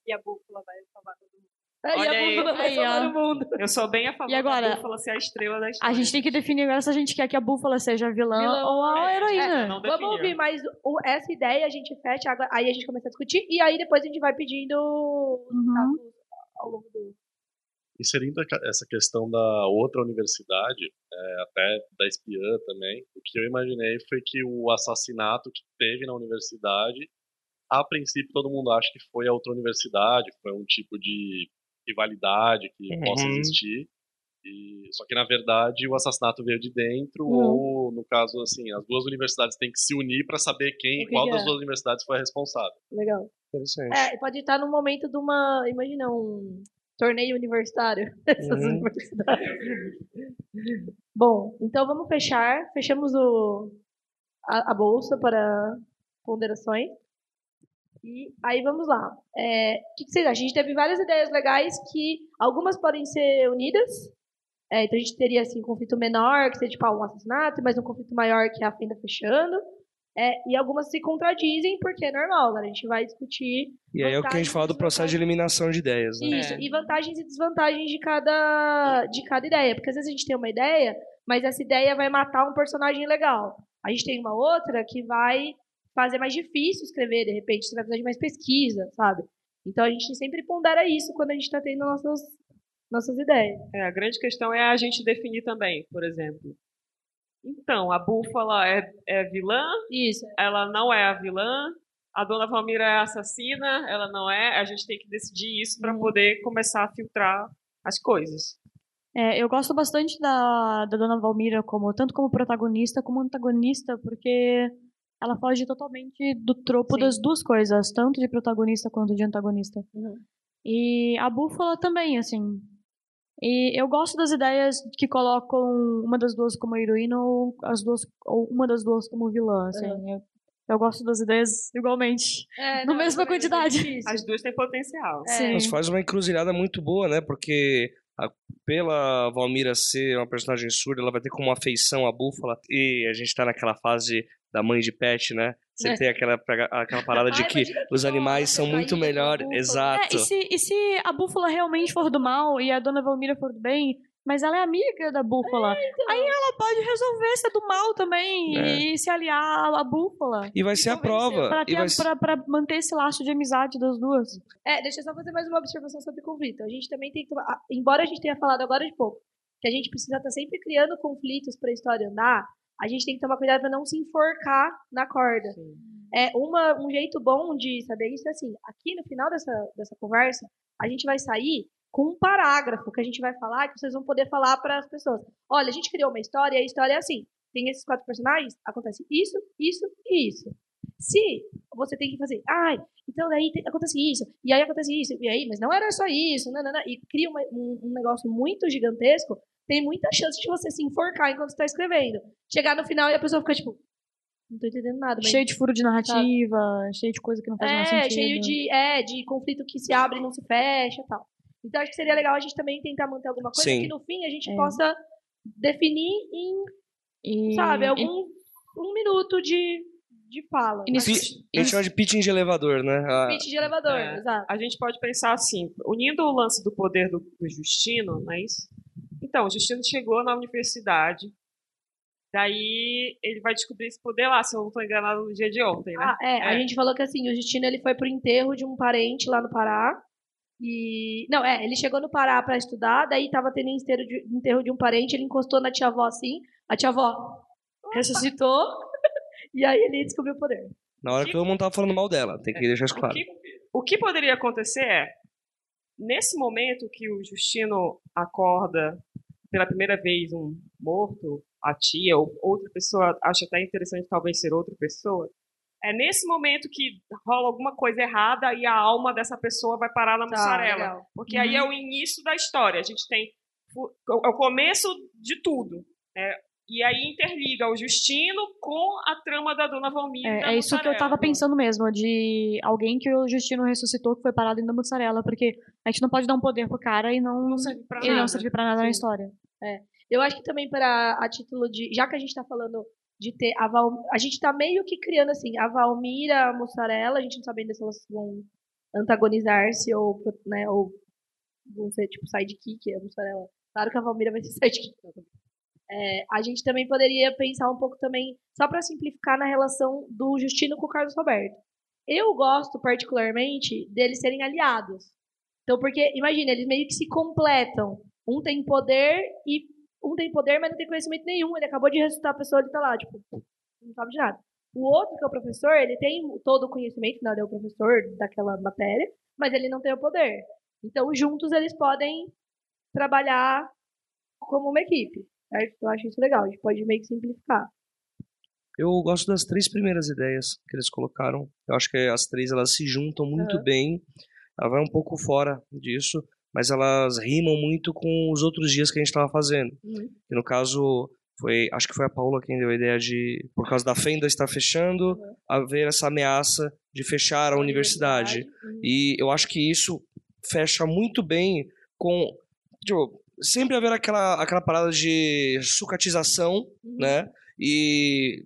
E a búfala vai salvar todo mundo. Aí Olha a aí. búfala vai Aí, salvar ó. o mundo. Eu sou bem a favor E agora? da búfala ser a estrela da A história. gente tem que definir agora se a gente quer que a búfala seja a vilã, Vilã. ou a heroína. Não Vamos definiu. ouvir, mas o- essa ideia a gente fecha, agora- aí a gente começa a discutir, e aí depois a gente vai pedindo os Uhum. status ao longo do. Inserindo a essa questão da outra universidade, é, até da espiã também, o que eu imaginei foi que o assassinato que teve na universidade, a princípio todo mundo acha que foi a outra universidade, foi um tipo de rivalidade que Uhum. possa existir. E, só que na verdade o assassinato veio de dentro, Uhum. ou no caso assim, as duas universidades têm que se unir para saber quem, qual que das duas universidades foi a responsável. Legal. Interessante. É, pode estar no momento de uma. Imagina um torneio universitário dessas Uhum. universidades. Bom, então vamos fechar. Fechamos o, a, a bolsa para ponderações. E aí vamos lá. É, o que, vocês acham? A gente teve várias ideias legais que algumas podem ser unidas. É, então a gente teria assim, um conflito menor, que seria tipo ah, um assassinato, mas um conflito maior que é a fenda fechando. É, e algumas se contradizem, porque é normal, né? A gente vai discutir E aí é o que a gente fala do processo de eliminação de ideias, né? isso, e vantagens e desvantagens de cada, de cada ideia. Porque às vezes a gente tem uma ideia, mas essa ideia vai matar um personagem legal. A gente tem uma outra que vai fazer mais difícil escrever, de repente, você vai precisar de mais pesquisa, sabe? Então a gente sempre pondera isso quando a gente está tendo nossas, nossas ideias. É, a grande questão é a gente definir também, por exemplo. Então, a búfala é, é vilã, Isso. ela não é a vilã, a dona Valmira é assassina, ela não é. A gente tem que decidir isso para poder começar a filtrar as coisas. É, eu gosto bastante da, da Dona Valmira como tanto como protagonista como antagonista, porque ela foge totalmente do tropo Sim. das duas coisas, tanto de protagonista quanto de antagonista. Uhum. E a Búfala também, assim. E eu gosto das ideias que colocam uma das duas como heroína ou as duas ou uma das duas como vilã, assim. Eu, eu gosto das ideias igualmente, É, na mesma é quantidade. difícil. As duas têm potencial. É. Mas faz uma encruzilhada muito boa, né? Porque a- pela Valmira ser uma personagem surda, ela vai ter como afeição a búfala. E a gente tá naquela fase da mãe de pet, né? Você É. tem aquela, aquela parada de Ai, que os animais você são muito melhores. Exato. É, e se, e se a búfala realmente for do mal e a dona Valmira for do bem, mas ela é amiga da búfala, aí ela pode resolver ser do mal também e se aliar à, búfala. E vai ser a prova. Pra, E ter, vai pra, pra manter esse laço de amizade das duas. É, deixa eu só fazer mais uma observação sobre conflito. A gente também tem que tomar. ah, Embora a gente tenha falado agora de pouco, que a gente precisa estar sempre criando conflitos para a história andar, a gente tem que tomar cuidado para não se enforcar na corda. É uma, um jeito bom de saber isso é assim: aqui no final dessa, dessa conversa, a gente vai sair com um parágrafo que a gente vai falar que vocês vão poder falar para as pessoas. Olha, a gente criou uma história e a história é assim: tem esses quatro personagens, acontece isso, isso e isso. Se você tem que fazer, ai, então daí tem- acontece isso, e aí acontece isso, e aí, mas não era só isso, nanana, e cria uma- um, um negócio muito gigantesco, tem muita chance de você se enforcar enquanto está escrevendo. Chegar no final e a pessoa fica tipo, não tô entendendo nada. Mas... Cheio de furo de narrativa, cheio de coisa que não faz mais É, sentido. cheio de, é, de conflito que se abre e não se fecha e tal. Então acho que seria legal a gente também tentar manter alguma coisa Sim. que no fim a gente É. possa definir em, E- sabe, e- algum um minuto de, de fala. Pi- a gente chama de pitching de elevador, né? A- Pitch de elevador, É, exato. A gente pode pensar assim, unindo o lance do poder do, do Justino, não é isso? Então, o Justino chegou na universidade, daí ele vai descobrir esse poder lá, se eu não estou enganado no dia de ontem, né? Ah, é, a gente falou que assim, o Justino ele foi pro enterro de um parente lá no Pará. E. Não, é, ele chegou no Pará pra estudar, daí tava tendo enterro de, enterro de um parente, ele encostou na tia avó assim, a tia avó ressuscitou, e aí ele descobriu o poder. Na hora que todo mundo tava falando mal dela, tem que deixar isso O claro. que, o que poderia acontecer é, nesse momento que o Justino acorda pela primeira vez um morto, a tia ou outra pessoa, acho até interessante talvez ser outra pessoa, é nesse momento que rola alguma coisa errada e a alma dessa pessoa vai parar na Tá, mussarela. legal. Porque aí é o início da história. A gente tem o, é começo de tudo. né? E aí interliga o Justino com a trama da Dona Valmir. É, é isso que eu mussarela. tava pensando mesmo, de alguém que o Justino ressuscitou que foi parado dentro da mussarela, porque a gente não pode dar um poder pro cara e não, Não serve pra ele não nada. servir pra nada na história. É. Eu acho que também para a título de. Já que a gente tá falando de ter a Val. A gente tá meio que criando assim, a Valmira, a Mussarela, a gente não sabe ainda se elas vão antagonizar-se ou, né, ou vão ser tipo sidekick, a Mussarela. Claro que a Valmira vai ser sidekick. É, a gente também poderia pensar um pouco também, só para simplificar, na relação do Justino com o Carlos Roberto. Eu gosto particularmente deles serem aliados. Então, porque, imagina, eles meio que se completam. Um tem poder e um tem poder, mas não tem conhecimento nenhum. Ele acabou de ressuscitar a pessoa, ele tá lá, tipo, não sabe de nada. O outro, que é o professor, ele tem todo o conhecimento, não, ele é o professor daquela matéria, mas ele não tem o poder. Então, juntos, eles podem trabalhar como uma equipe. Certo? Eu acho isso legal, a gente pode meio que simplificar. Eu gosto das três primeiras ideias que eles colocaram. Eu acho que as três elas se juntam muito Aham. bem. Ela vai um pouco fora disso, mas elas rimam muito com os outros dias que a gente estava fazendo. Uhum. E no caso, foi, acho que foi a Paula quem deu a ideia de, por causa da fenda estar fechando, Uhum. haver essa ameaça de fechar a universidade. Uhum. E eu acho que isso fecha muito bem com. Tipo, sempre haver aquela, aquela parada de sucatização, Uhum. né? E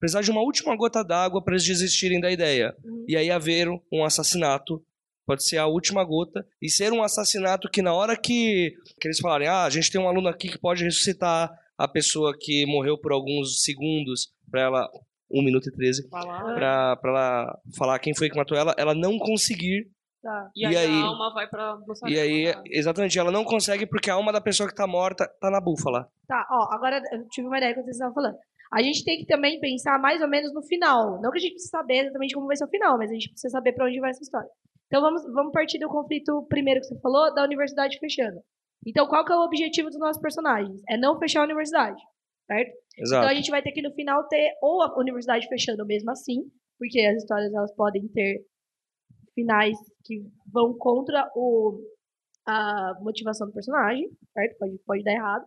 precisar de uma última gota d'água para eles desistirem da ideia. Uhum. E aí haver um assassinato. Pode ser a última gota. E ser um assassinato que na hora que, que eles falarem, ah, a gente tem um aluno aqui que pode ressuscitar a pessoa que morreu por alguns segundos, para ela. 1 minuto e 13. Falar. Pra, pra ela falar quem foi que matou ela, ela não conseguir. Tá. E E aí, aí- a alma vai pra E mussarela. aí, exatamente, ela não consegue porque a alma da pessoa que tá morta tá na búfala. Tá, ó, agora eu tive uma ideia quando vocês estavam falando. A gente tem que também pensar mais ou menos no final. Não que a gente precisa saber exatamente como vai ser o final, mas a gente precisa saber pra onde vai essa história. Então vamos, vamos partir do conflito primeiro que você falou, da universidade fechando. Então qual que é o objetivo dos nossos personagens? É não fechar a universidade, certo? Exato. Então a gente vai ter que no final ter ou a universidade fechando mesmo assim, porque as histórias elas podem ter finais que vão contra o, a motivação do personagem, certo? Pode, pode dar errado.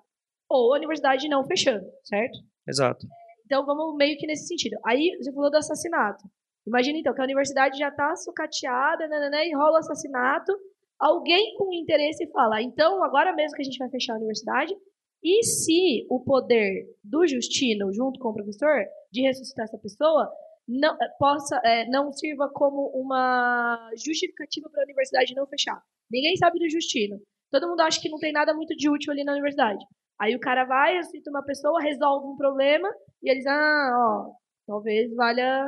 Ou a universidade não fechando, certo? Exato. Então vamos meio que nesse sentido. Aí você falou do assassinato. Imagina então que a universidade já está sucateada, nananã, e rola o assassinato. Alguém com interesse fala, então agora mesmo que a gente vai fechar a universidade, e se o poder do Justino, junto com o professor, de ressuscitar essa pessoa, não, eh, possa, eh, não sirva como uma justificativa para a universidade não fechar? Ninguém sabe do Justino. Todo mundo acha que não tem nada muito de útil ali na universidade. Aí o cara vai, ressuscita uma pessoa, resolve um problema, e eles, ah, ó, talvez valha.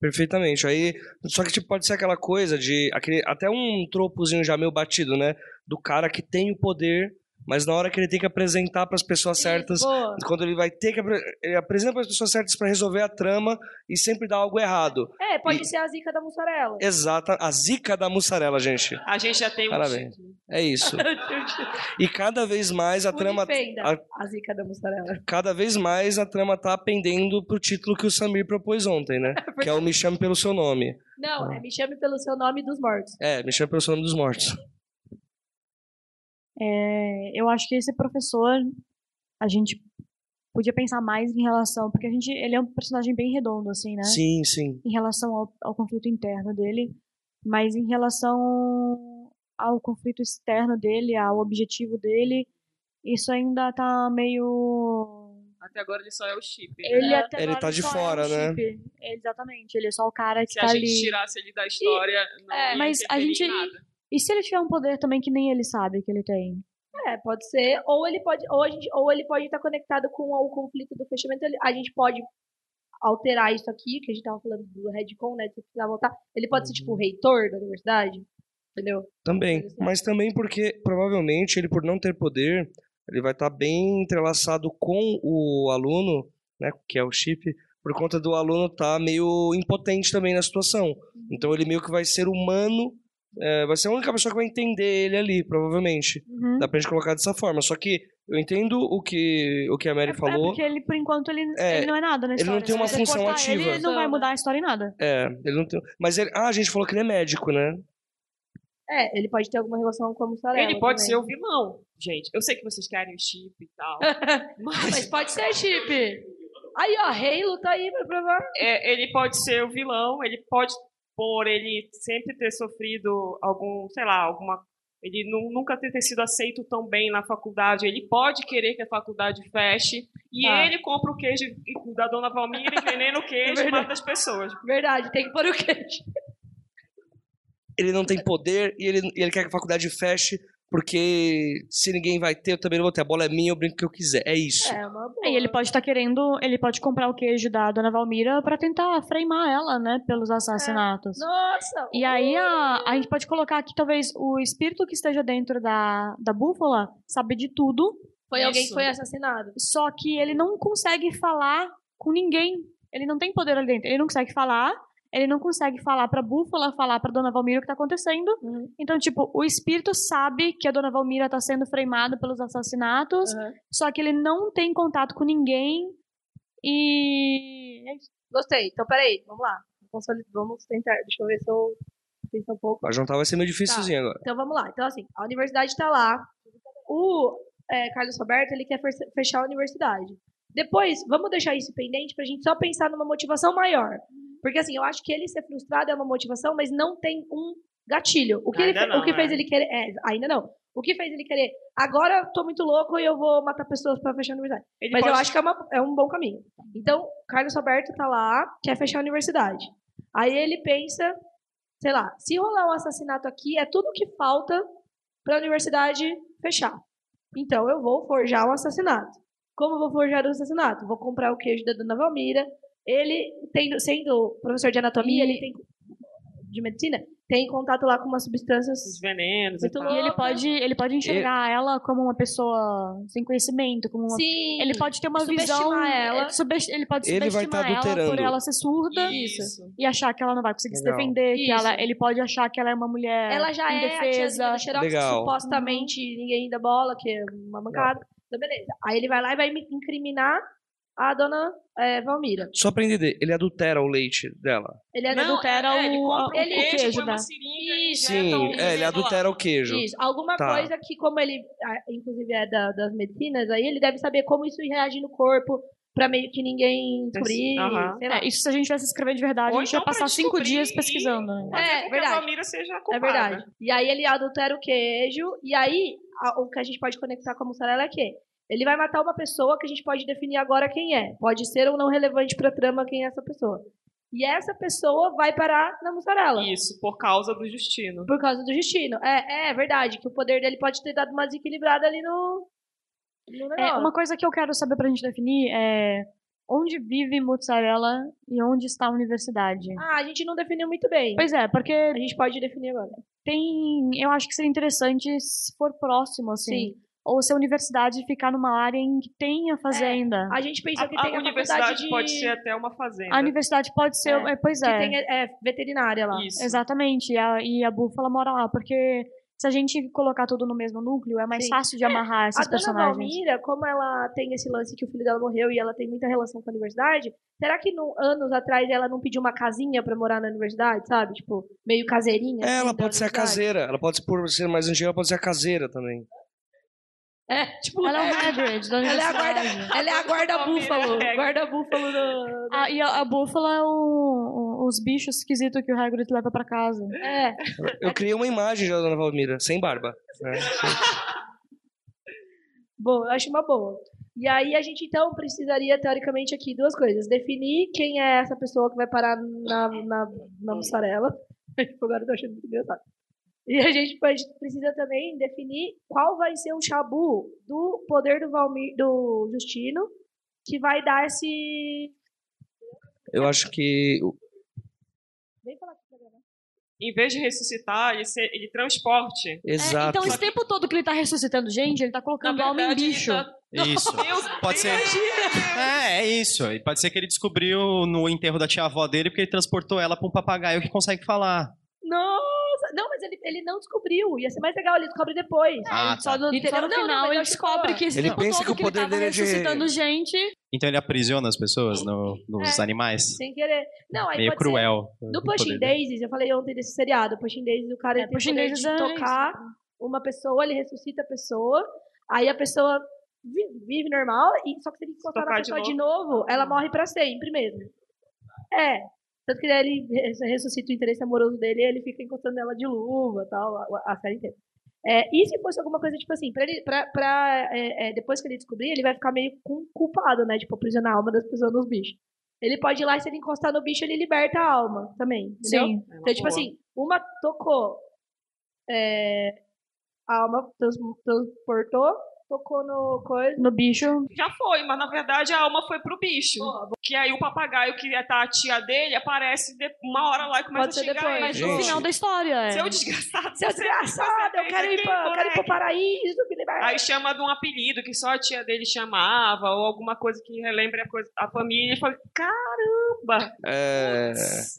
Perfeitamente. Aí, só que tipo, pode ser aquela coisa de aquele até um tropozinho já meio batido, né? Do cara que tem o poder, mas na hora que ele tem que apresentar para as pessoas certas, boa. quando ele vai ter que ele apresenta para as pessoas certas para resolver a trama e sempre dá algo errado. É, pode ser a zica da mussarela. Exata, a zica da mussarela, gente. A gente já tem um Parabéns. É isso. E cada vez mais a trama a- a zica da mussarela. cada vez mais a trama tá pendendo pro título que o Samir propôs ontem, né? que é o Me Chame Pelo Seu Nome. Não, é me chame pelo seu nome dos mortos. É, Me Chame Pelo Seu Nome dos Mortos. É, eu acho que esse professor, a gente podia pensar mais em relação, porque a gente, ele é um personagem bem redondo, assim, né? Sim, sim. Em relação ao, ao conflito interno dele, mas em relação ao conflito externo dele, ao objetivo dele, isso ainda tá meio Até agora ele só é o chip. né? Ele até Ele tá de é fora, o né? chip. Exatamente, ele é só o cara que Se tá a gente ali. tirasse ele da história, não É, ia mas a gente. em nada. E se ele tiver um poder também que nem ele sabe que ele tem? É, pode ser. Ou ele pode, ou a gente, ou ele pode estar conectado com o conflito do fechamento. ele- A gente pode alterar isso aqui, que a gente tava falando do Redcon, né? Se precisar voltar. Ele pode ser tipo o reitor da universidade. Entendeu? Também, mas também porque provavelmente ele por não ter poder, ele vai estar bem entrelaçado com o aluno, né, que é o chip, por conta do aluno estar meio impotente também na situação. Então ele meio que vai ser humano, é, vai ser a única pessoa que vai entender ele ali, provavelmente. Uhum. Dá pra gente colocar dessa forma. Só que eu entendo o que, o que a Mary É falou. porque ele, por enquanto, ele, É, ele não é nada na ele não história. tem uma função cortar ativa. Ele não vai mudar a história em nada. É, ele não tem. Mas ele. Ah, a gente falou que ele é médico, né? É, ele pode ter alguma relação com a mussarela. Ele pode também. ser o vilão, gente. Eu sei que vocês querem o chip e tal. Mas pode ser chip. Aí, ó, Halo tá aí pra provar. É, ele pode ser o vilão, ele pode, por ele sempre ter sofrido algum, sei lá, alguma. Ele nu- nunca ter, sido aceito tão bem na faculdade. Ele pode querer que a faculdade feche. E Tá. ele compra o queijo da dona Valmira, envenena o queijo e mata as pessoas. Verdade, tem que pôr o queijo. Ele não tem poder e ele, e ele quer que a faculdade feche, porque se ninguém vai ter, eu também não vou ter. A bola é minha, eu brinco o que eu quiser. É isso. É, uma boa. E ele pode estar querendo, ele pode comprar o queijo da dona Valmira pra tentar freimar ela, né, pelos assassinatos. Nossa! E aí a, a gente pode colocar aqui talvez o espírito que esteja dentro da, da búfala sabe de tudo, Foi alguém que Isso. foi assassinado. só que ele não consegue falar com ninguém. Ele não tem poder ali dentro. Ele não consegue falar, ele não consegue falar pra búfala, falar pra dona Valmira o que tá acontecendo. Uhum. Então, tipo, o espírito sabe que a dona Valmira tá sendo freimada pelos assassinatos, Uhum. só que ele não tem contato com ninguém. E. é isso. Gostei. Então, peraí, vamos lá. Vamos tentar. Deixa eu ver se eu penso um pouco. Vai juntar vai ser meio difícilzinho agora. Então vamos lá. Então, assim, a universidade tá lá. O é, Carlos Roberto, ele quer fe- fechar a universidade. Depois, vamos deixar isso pendente pra gente só pensar numa motivação maior. Porque, assim, eu acho que ele ser frustrado é uma motivação, mas não tem um gatilho. O que, ele, fe- o não, que fez é. ele querer. É, ainda não. O que fez ele querer. Agora eu tô muito louco e eu vou matar pessoas pra fechar a universidade. Ele Mas eu pode- acho que é, uma- é um bom caminho. Então, Carlos Roberto tá lá, quer fechar a universidade. Aí ele pensa, sei lá, se rolar um assassinato aqui, é tudo que falta para a universidade fechar. Então, eu vou forjar um assassinato. Como eu vou forjar um assassinato? Vou comprar o queijo da Dona Valmira. Ele, tendo, sendo professor de anatomia, E- ele tem de medicina, tem contato lá com umas substâncias Os venenos Muito e tal. E ele pode, ele pode enxergar ela como uma pessoa sem conhecimento, como uma Sim. Ele pode ter uma subestimar visão. ela. é, subest- Ele pode Ele vai subestimar tá ela por ela ser surda Isso. e achar que ela não vai conseguir se Legal. defender. Que ela, ele pode achar que ela é uma mulher Ela já é a indefesa. tiazinha do Xerox, Legal. supostamente ninguém dá bola, que é uma mancada. Então, beleza. Aí ele vai lá e vai me incriminar a dona é, Valmira. Só pra entender, ele adultera o leite dela. Ele é Não, adultera é, ele o- compra um ele- queijo, queijo, né? seringa Isso. injeta um Sim, é, ele veneno lá. adultera o queijo. Isso, alguma Tá. coisa que, como ele, inclusive, é da- das medicinas, aí ele deve saber como isso reage no corpo pra meio que ninguém descobrir. Lá. É, isso se a gente tivesse escrever de verdade, Ou a gente ia então passar cinco dias pesquisando. né? Fazer É, com que verdade. a Valmira seja É culpada. verdade. E aí ele adultera o queijo, e aí a- o que a gente pode conectar com a mussarela é que ele vai matar uma pessoa que a gente pode definir agora quem é. Pode ser ou não relevante pra trama quem é essa pessoa. E essa pessoa vai parar na mussarela. Isso, por causa do destino. Por causa do destino. É, é verdade, que o poder dele pode ter dado uma desequilibrada ali no. no É, negócio. uma coisa que eu quero saber pra gente definir é onde vive mozzarella e onde está a universidade. Ah, a gente não definiu muito bem. Pois é, porque A gente pode definir agora. tem. Eu acho que seria interessante se for próximo, assim. Sim. Ou se a universidade ficar numa área em que tenha fazenda. A gente pensou que A, tem a a, universidade faculdade de... pode ser até uma fazenda. A universidade pode ser. É, é, pois que é. tem é, veterinária lá. Isso. Exatamente. E a, e a búfala mora lá. Porque se a gente colocar tudo no mesmo núcleo, é mais Sim. fácil de amarrar A esses dona personagens. Valmira, como ela tem esse lance que o filho dela morreu e ela tem muita relação com a universidade, será que no, anos atrás ela não pediu uma casinha pra morar na universidade, sabe? Tipo, meio caseirinha? É, assim, ela pode ser a caseira. Ela pode, por ser mais antiga, ela pode ser a caseira também. É, tipo, Ela é o Hagrid da ela é a guarda, ela é a guarda-búfalo. Valmira é. Guarda-búfalo do... Ah, e a, a búfala é o, o- os bichos esquisitos que o Hagrid leva pra casa. É, Eu criei uma imagem já da Dona Valmira, sem barba. né? boa, eu acho uma boa. E aí a gente então precisaria, teoricamente, aqui duas coisas. Definir quem é essa pessoa que vai parar na, na, na mussarela. Agora eu tô achando muito engraçado. E a gente precisa também definir qual vai ser o chabu do poder do, Valmir, do Justino que vai dar esse. Eu acho que. Vem falar aqui pra gravar. Em vez de ressuscitar, ele, se- ele transporte. Exato. Então, esse tempo todo que ele tá ressuscitando gente, ele tá colocando Na alma em verdade, bicho. tá- Isso. Meu Pode ser. É, é isso. E Pode ser que ele descobriu no enterro da tia-avó dele porque ele transportou ela pra um papagaio que consegue falar. Nossa! Não, mas ele, ele não descobriu. Ia ser mais legal, ele descobre depois. Ah, Só tá. no, só no Não, não, final mas ele que, descobre que esse Ele tempo pensa todo que o ele poder tava dele é de- ressuscitando gente. Então ele aprisiona as pessoas no- nos É. animais. Sem querer. Não, aí Meio pode ser- cruel. No o Pushing poder dele. Daisies, eu falei ontem desse seriado, Pushing Daisies, o cara É, ele tem o Pushing poder Daisies de é tocar uma pessoa, ele ressuscita a pessoa, aí a pessoa vi- vive normal, e só que se ele encostar na Tocar de pessoa de novo, ela morre pra sempre mesmo. É. Tanto que daí ele res- ressuscita o interesse amoroso dele e ele fica encostando nela de luva tal, a, a série inteira. É, e se fosse alguma coisa, tipo assim, pra ele, pra, pra, é, é, depois que ele descobrir, ele vai ficar meio com- culpado, né? Tipo, aprisionar a alma das pessoas nos bichos. Ele pode ir lá e se ele encostar no bicho, ele liberta a alma também. Entendeu? Sim. É Então, tipo boa. assim, uma tocou, é, a alma trans- transportou, tocou no coisa. No bicho. Já foi, mas na verdade a alma foi pro bicho. Que aí o papagaio, que tá a tia dele, aparece de- uma hora lá e começa Pode ser a xingar depois. Mas no final da história. É. Seu desgraçado. Seu desgraçado, eu quero ir, fez pra, eu quero ir pro paraíso. Aí chama de um apelido que só a tia dele chamava, ou alguma coisa que relembre a, coisa, a família. E fala, caramba! É...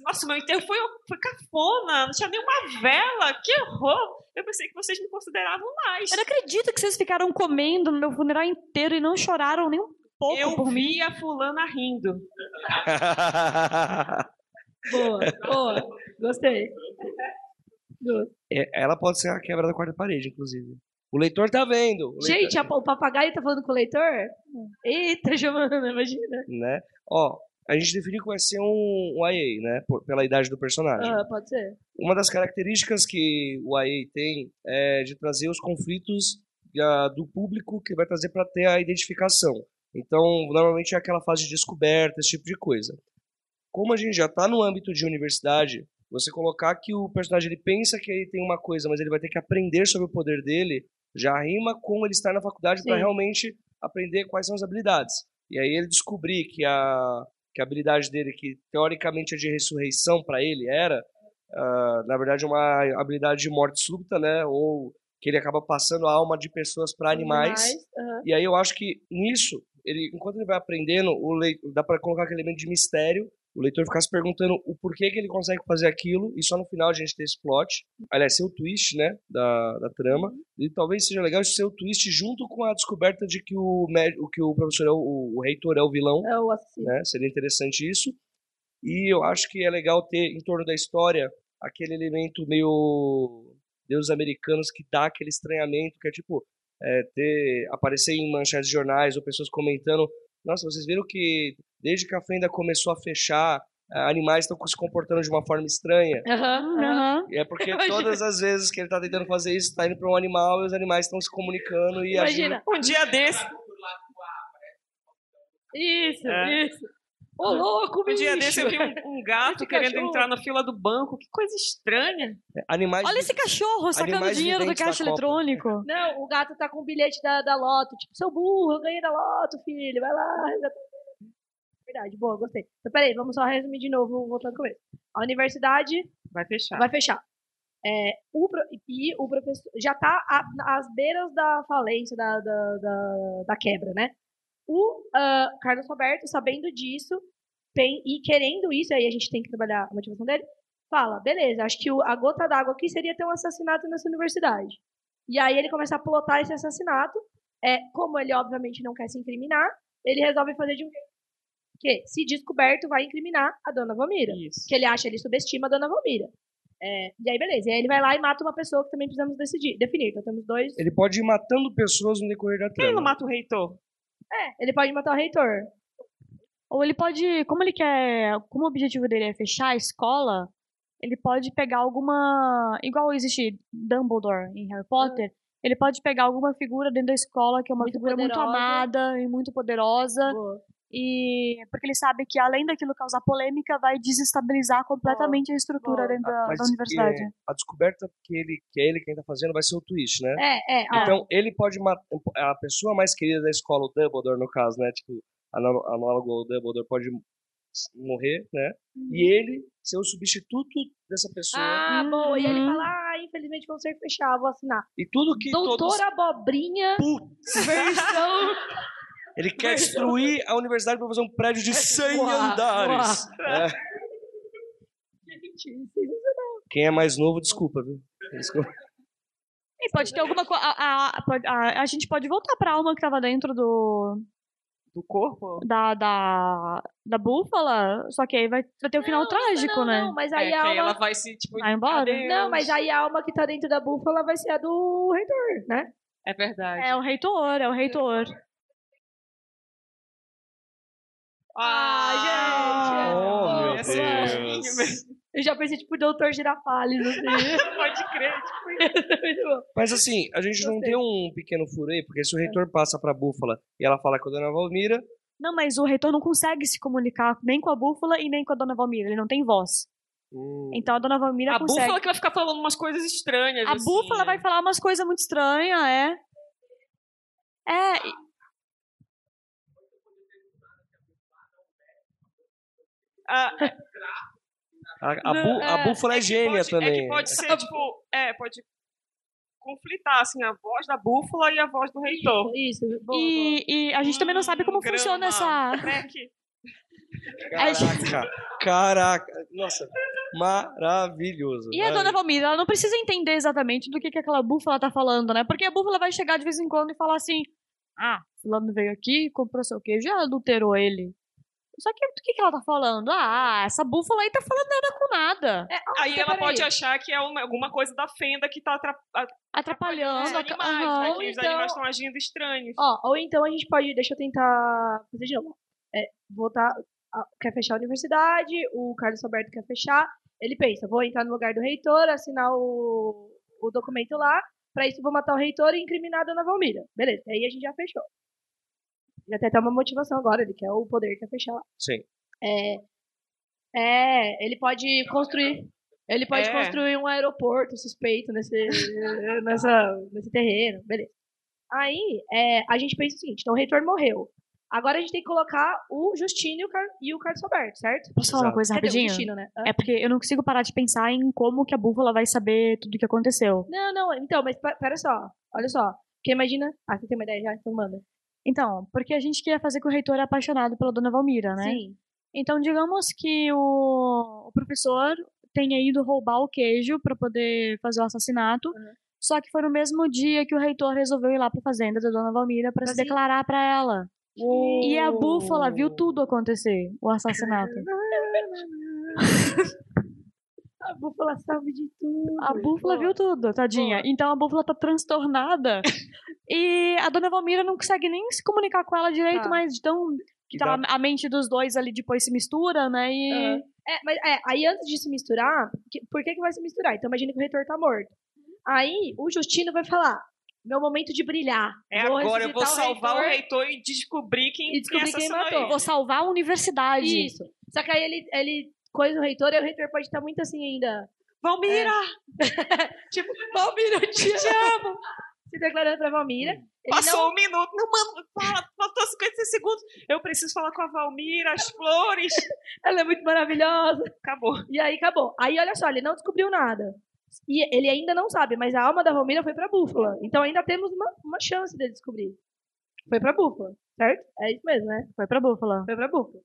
Nossa, meu enterro foi, foi cafona, não tinha nenhuma vela, que horror! Eu pensei que vocês me consideravam mais. Eu não acredito que vocês ficaram comendo no meu funeral inteiro e não choraram nem um pouco Eu por mim. vi a fulana rindo. Boa, boa. Gostei. É, Ela pode ser a quebra da quarta parede, inclusive. O leitor tá vendo. o Gente, leitor- a- o papagaio tá falando com o leitor? Eita, Giovana, imagina. né? Ó, a gente definiu que vai ser um, um IA, né? Por- pela idade do personagem. Ah, pode ser. Uma das características que o IA tem é de trazer os conflitos do público que vai trazer para ter a identificação. Então, normalmente é aquela fase de descoberta, esse tipo de coisa. Como a gente já está no âmbito de universidade, você colocar que o personagem ele pensa que ele tem uma coisa, mas ele vai ter que aprender sobre o poder dele, já rima com ele estar na faculdade para realmente aprender quais são as habilidades. E aí ele descobrir que a, que a habilidade dele, que teoricamente é de ressurreição para ele, era, ah, na verdade, uma habilidade de morte súbita, né? Ou que ele acaba passando a alma de pessoas para animais. aham. E aí eu acho que nisso, ele, enquanto ele vai aprendendo, o lei- dá para colocar aquele elemento de mistério, o leitor ficar se perguntando o porquê que ele consegue fazer aquilo, e só no final a gente ter esse plot. Aliás, ser o twist, né, da, da trama. E talvez seja legal ser o twist junto com a descoberta de que o, mé- o, que o professor, é o, o, o reitor é o vilão, É o assassino. né? Seria interessante isso. E eu acho que é legal ter em torno da história aquele elemento meio Deus americanos que dá aquele estranhamento, que é tipo é, ter aparecer em manchetes de jornais ou pessoas comentando, nossa, vocês viram que desde que a fenda começou a fechar, ah, animais estão se comportando de uma forma estranha. Aham. E é porque Imagina. todas as vezes que ele está tentando fazer isso, está indo para um animal e os animais estão se comunicando e agindo. Imagina. Um dia desse, Isso, É. isso. Ô, louco, um bicho. dia desse eu vi um, um gato querendo cachorro. entrar na fila do banco. Que coisa estranha. Animais Olha esse cachorro sacando Animais dinheiro do caixa Copa. eletrônico. Não, o gato tá com o bilhete da, da loto. Tipo, seu burro, eu ganhei da loto, filho. Vai lá. resgata. Verdade, boa, gostei. Então, peraí, vamos só resumir de novo, voltando com ele. A universidade Vai fechar. vai fechar. É, o, pro- e o professor já tá a- às beiras da falência, da, da, da, da quebra, né? O ah, Carlos Roberto, sabendo disso e querendo isso, aí a gente tem que trabalhar a motivação dele, fala, beleza, acho que o- a gota d'água aqui seria ter um assassinato nessa universidade. E aí ele começa a plotar esse assassinato, é, como ele obviamente não quer se incriminar, ele resolve fazer de um jeito que, se descoberto, vai incriminar a dona Valmira Isso. que ele acha, ele subestima a Dona Valmira. É, e aí, beleza. E aí ele vai lá e mata uma pessoa que também precisamos decidir, definir. Então temos dois. Ele pode ir matando pessoas no decorrer da Quem não trama. mata o reitor? É, ele pode matar o reitor. Ou ele pode, como ele quer, como o objetivo dele é fechar a escola, ele pode pegar alguma, igual existe Dumbledore em Harry Potter, Ele pode pegar alguma figura dentro da escola que é uma Muito figura muito poderosa. amada e muito poderosa. Boa. E porque ele sabe que além daquilo causar polêmica, vai desestabilizar completamente a estrutura dentro da, da universidade. é, a descoberta que ele que é ele quem tá fazendo vai ser o twist, né? É, é. Então, ele pode matar. A pessoa mais querida da escola, o Dumbledore, no caso, né? Tipo, análogo ao Dumbledore, pode morrer, né? E ele ser o substituto dessa pessoa. Ah, boa. E ele Uhum. fala, ah, infelizmente vou ser fechar, vou assinar. E tudo que todos. Doutora Abobrinha, versão... Ele quer destruir a universidade pra fazer um prédio de 100 Uá, andares. É. Gente, sensacional. Quem é mais novo, desculpa, viu? Desculpa. E pode ter alguma coisa. A, a, a, a gente pode voltar pra alma que tava dentro do. Do corpo? Da, da, da búfala, só que aí vai, vai ter o final Não, trágico, não, né? não, mas É, aí que a alma... ela vai se, tipo, Vai embora? adeus. Não, mas aí a alma que tá dentro da búfala vai ser a do reitor, né? É verdade. É o reitor, é o reitor. Ah, gente! Oh, é meu fofo. Deus. Eu já pensei, tipo, o doutor Girafales, assim. Pode crer. tipo, Muito bom. Mas assim, a gente não tem um pequeno furo aí, porque se o reitor passa pra búfala e ela fala com a dona Valmira, Não, mas o reitor não consegue se comunicar nem com a búfala e nem com a dona Valmira. Ele não tem voz. hum, Então a dona Valmira A consegue. búfala que vai ficar falando umas coisas estranhas. A assim. búfala vai falar umas coisas muito estranhas, é. É. e- Ah, a, a, bú- a É, búfala é, que gênia pode, também. É que pode ser, tipo, é, pode conflitar, assim, a voz da búfala e a voz do reitor. Isso, boa, boa. E, e a gente também não sabe como Hum, funciona essa. crack. Caraca, caraca. Nossa, maravilhoso. E a dona Valmira, ela não precisa entender exatamente do que, que aquela búfala tá falando, né? Porque a búfala vai chegar de vez em quando e falar assim: Ah, fulano veio aqui, comprou seu queijo, já adulterou ele. Só que do que, que ela tá falando? Ah, essa búfala aí tá falando nada com nada. É, Aí ela pode achar que é uma- alguma coisa da fenda que tá atra- Atrapalhando. os animais, né? Que os então- animais estão agindo estranhos. Ó, ou então a gente pode, deixa eu tentar fazer de novo. É, voltar, quer fechar a universidade, o Carlos Alberto quer fechar, ele pensa, vou entrar no lugar do reitor, assinar o, o documento lá, pra isso vou matar o reitor e incriminar a dona Valmira. Beleza, aí a gente já fechou. Já tem até uma motivação agora, ele quer o poder, quer fechar lá. Sim. É, é, ele pode construir. Ele pode É. construir um aeroporto suspeito nesse, nessa, nesse terreno, beleza. Aí, é, a gente pensa o seguinte, então o reitor morreu. Agora a gente tem que colocar o Justino e o, Car e o Carlos Alberto, certo? Posso falar uma coisa rapidinho? Justino, né? É porque eu não consigo parar de pensar em como que a búfala vai saber tudo o que aconteceu. Não, não, então, mas pe- pera só, olha só. Porque imagina... Ah, você tem uma ideia já? Então manda. Então, porque a gente queria fazer que o reitor é apaixonado pela dona Valmira, né? Sim. Então, digamos que o, o professor tenha ido roubar o queijo para poder fazer o assassinato. Uhum. Só que foi no mesmo dia que o reitor resolveu ir lá para fazenda da dona Valmira para Pra se declarar para ela. E a búfala viu tudo acontecer, o assassinato. A búfala sabe de tudo. A búfala viu tudo, tadinha. Boa. Então a búfala tá transtornada. e a dona Valmira não consegue nem se comunicar com ela direito, Tá. mas então que tá, a mente dos dois ali depois se mistura, né? E Aham. É, mas é, aí antes de se misturar, que- por que, que vai se misturar? Então imagina que o reitor tá morto. Aí o Justino vai falar: meu momento de brilhar. É Vou agora, eu vou salvar o reitor e descobrir quem, E descobrir quem assassinou matou. ele. vou salvar a universidade. Isso. Só que aí ele, ele coisa o reitor, e o reitor pode estar muito assim ainda. Valmira! Tipo, Valmira, eu te amo. Se declarando pra Valmira. Passou não- um minuto. Não, mano, fala, faltou 56 segundos. Eu preciso falar com a Valmira, as flores. Ela é muito maravilhosa. Acabou. E aí acabou. Aí olha só, ele não descobriu nada. E ele ainda não sabe, mas a alma da Valmira foi pra búfala. Então ainda temos uma, uma chance dele descobrir. Foi pra búfala, certo? É isso mesmo, né? Foi pra búfala. Foi pra búfala.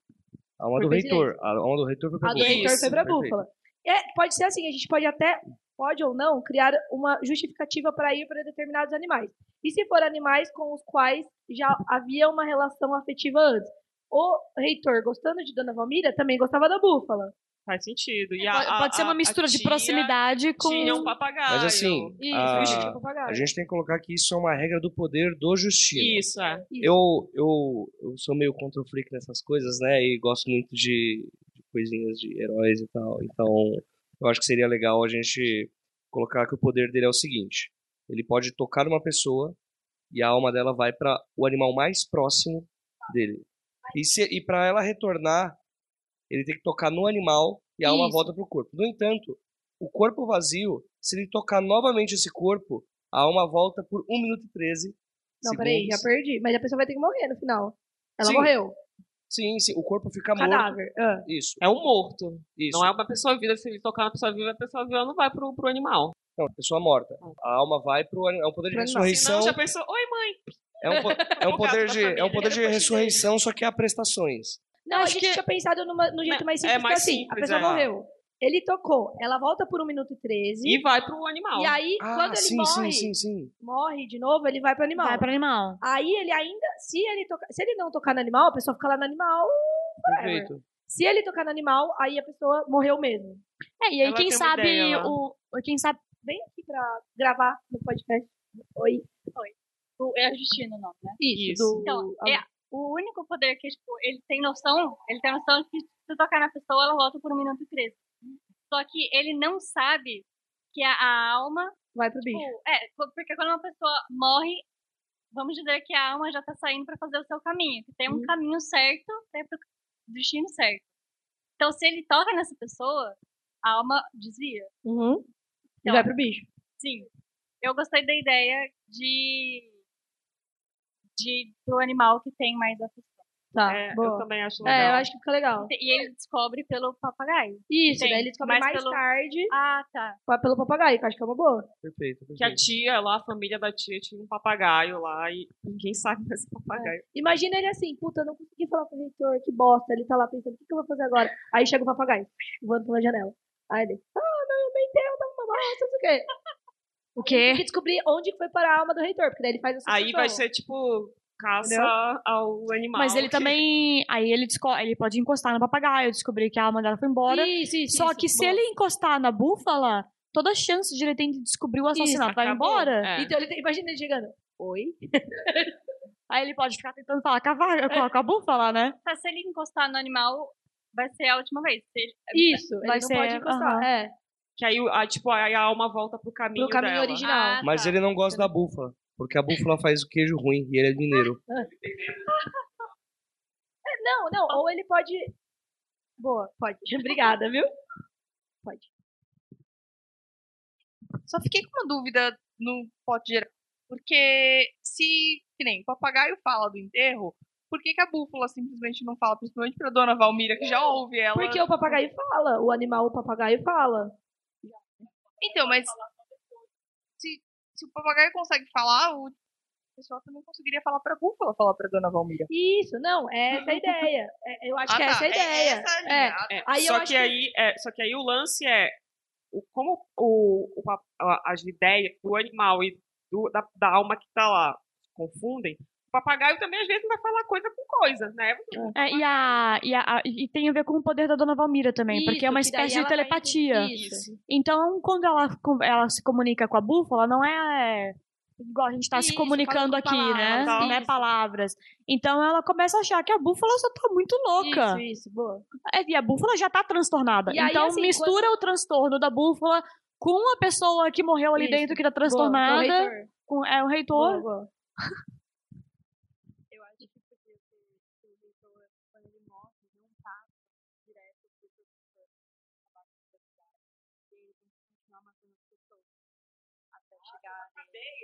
A alma Por do reitor. A alma do reitor foi pra A do búfala. reitor foi pra búfala. É, pode ser assim, a gente pode até, pode ou não, criar uma justificativa para ir para determinados animais. E se for animais com os quais já havia uma relação afetiva antes? O reitor, gostando de Dona Valmira, também gostava da búfala. Faz sentido. E a- Pode, a- pode ser uma a mistura de proximidade com. Tinha um papagaio. Mas assim, Isso, a, papagaio. a gente tem que colocar que isso é uma regra do poder do Justino. Isso, é. Eu, eu, eu sou meio contra o freak nessas coisas, né? E gosto muito de, de coisinhas de heróis e tal. Então, eu acho que seria legal a gente colocar que o poder dele é o seguinte. Ele pode tocar numa pessoa e a alma dela vai para o animal mais próximo dele. E, se, e para ela retornar, ele tem que tocar no animal e a alma Isso. volta pro corpo. No entanto, o corpo vazio, se ele tocar novamente esse corpo, a alma volta por 1 minuto e 13 Não, peraí, já perdi. Mas a pessoa vai ter que morrer no final. Ela Sim. morreu. Sim, sim, o corpo fica morto. Cadáver. Ah. Isso. É um morto. Isso. Não é uma pessoa viva. Se ele tocar na pessoa viva, a pessoa viva não vai pro, pro animal. Não, pessoa morta. A alma vai pro é um poder de ressurreição. Senão já pensou, oi mãe. É um, po- é um poder de é um poder de ressurreição, só que há prestações. Não, a gente tinha pensado numa, no jeito mais é simples, que mais assim, simples, a pessoa é. morreu. Ele tocou, ela volta por 1 minuto e 13. E vai pro animal. E aí, Ah, quando ele sim, morre, sim, sim, sim. morre de novo, ele vai pro animal. Vai pro animal. Aí ele ainda, se ele tocar, se ele não tocar no animal, a pessoa fica lá no animal. forever. Perfeito. Se ele tocar no animal, aí a pessoa morreu mesmo. É, e aí Ela quem sabe ideia o. Quem sabe. Vem aqui pra gravar no podcast. Oi. Oi. O, é a Justina o nome, né? Isso, do- Então, a- é, o único poder que, tipo, ele tem noção, ele tem noção de que se tocar na pessoa, ela volta por um minuto e treze. Só que ele não sabe que a, a alma... Vai pro tipo, bicho. É, porque quando uma pessoa morre, vamos dizer que a alma já tá saindo pra fazer o seu caminho. Que tem um caminho certo ir pro destino certo. Então, se ele toca nessa pessoa, a alma desvia. Uhum. E Então, vai pro bicho. Sim. Eu gostei da ideia de. De pro animal que tem mais afeição. Tá, É, boa. eu também acho É, legal. eu acho que fica legal. E ele descobre pelo papagaio. Isso, daí ele descobre mais pelo- tarde Ah, tá. pelo papagaio, que eu acho que é uma boa. Perfeito, Que a tia lá, a família da tia, tinha um papagaio lá e ninguém sabe desse papagaio. Imagina ele assim, puta, eu não consegui falar com o reitor, que bosta. Ele tá lá pensando, o que, que eu vou fazer agora? Aí chega o papagaio, voando pela janela. Aí ele, ah, não, eu me entendo, uma bosta, não sei o quê. O quê? Tem que descobrir onde foi parar a alma do reitor, porque daí ele faz a Aí vai ser tipo caça Entendeu? ao animal. Mas ele que- também. Aí ele, desco- ele pode encostar no papagaio, descobrir que a alma dela foi embora. Isso, isso, Só isso, que se boa. ele encostar na búfala, toda a chance de ele ter de descobrir o assassinato vai embora. É. Então ele tem, imagina ele chegando, oi? Aí ele pode ficar tentando falar com a, vaga, com a, com a búfala, né? Tá, se ele encostar no animal, vai ser a última vez. Se ele- Isso, ele Vai não ser, pode encostar. É, Que aí, a, tipo, aí a alma volta pro caminho pro caminho dela. original. Ah, Mas tá. ele não gosta da búfala, porque a búfala faz o queijo ruim e ele é mineiro. É, não, não, ou ele pode... Boa, pode. Obrigada, viu? Pode. Só fiquei com uma dúvida no pote geral. Porque se, que nem o papagaio fala do enterro, por que, que a búfala simplesmente não fala, principalmente pra dona Valmira, que já ouve ela? Porque o papagaio fala, o animal, o papagaio fala. Então, mas se, se o papagaio consegue falar, o pessoal também conseguiria falar pra búfala, falar pra dona Valmira. Isso, não, é essa a ideia. É, eu acho Ah, que é tá, essa a é ideia. essa a É, linha. Ah, É, Aí só que, que- aí, é, só que aí o lance é o, como o, o a- as ideias do animal e do- da, da alma que tá lá se confundem, papagaio também às vezes vai falar coisa com coisa, né? É, e, a, e, a, e tem a ver com o poder da Dona Valmira também, porque é uma Isso, espécie de telepatia. isso. Então, quando ela, ela se comunica com a búfala, não é igual a gente tá se Isso, comunicando aqui, né? palavras, Não é isso. palavras. Então ela começa a achar que a búfala só tá muito louca. Isso, isso, boa. É, e a búfala já tá transtornada. E aí, então assim, mistura o transtorno da búfala com a pessoa que morreu ali Isso. dentro que tá Boa, transtornada. o reitor. com, é o reitor. Boa, boa.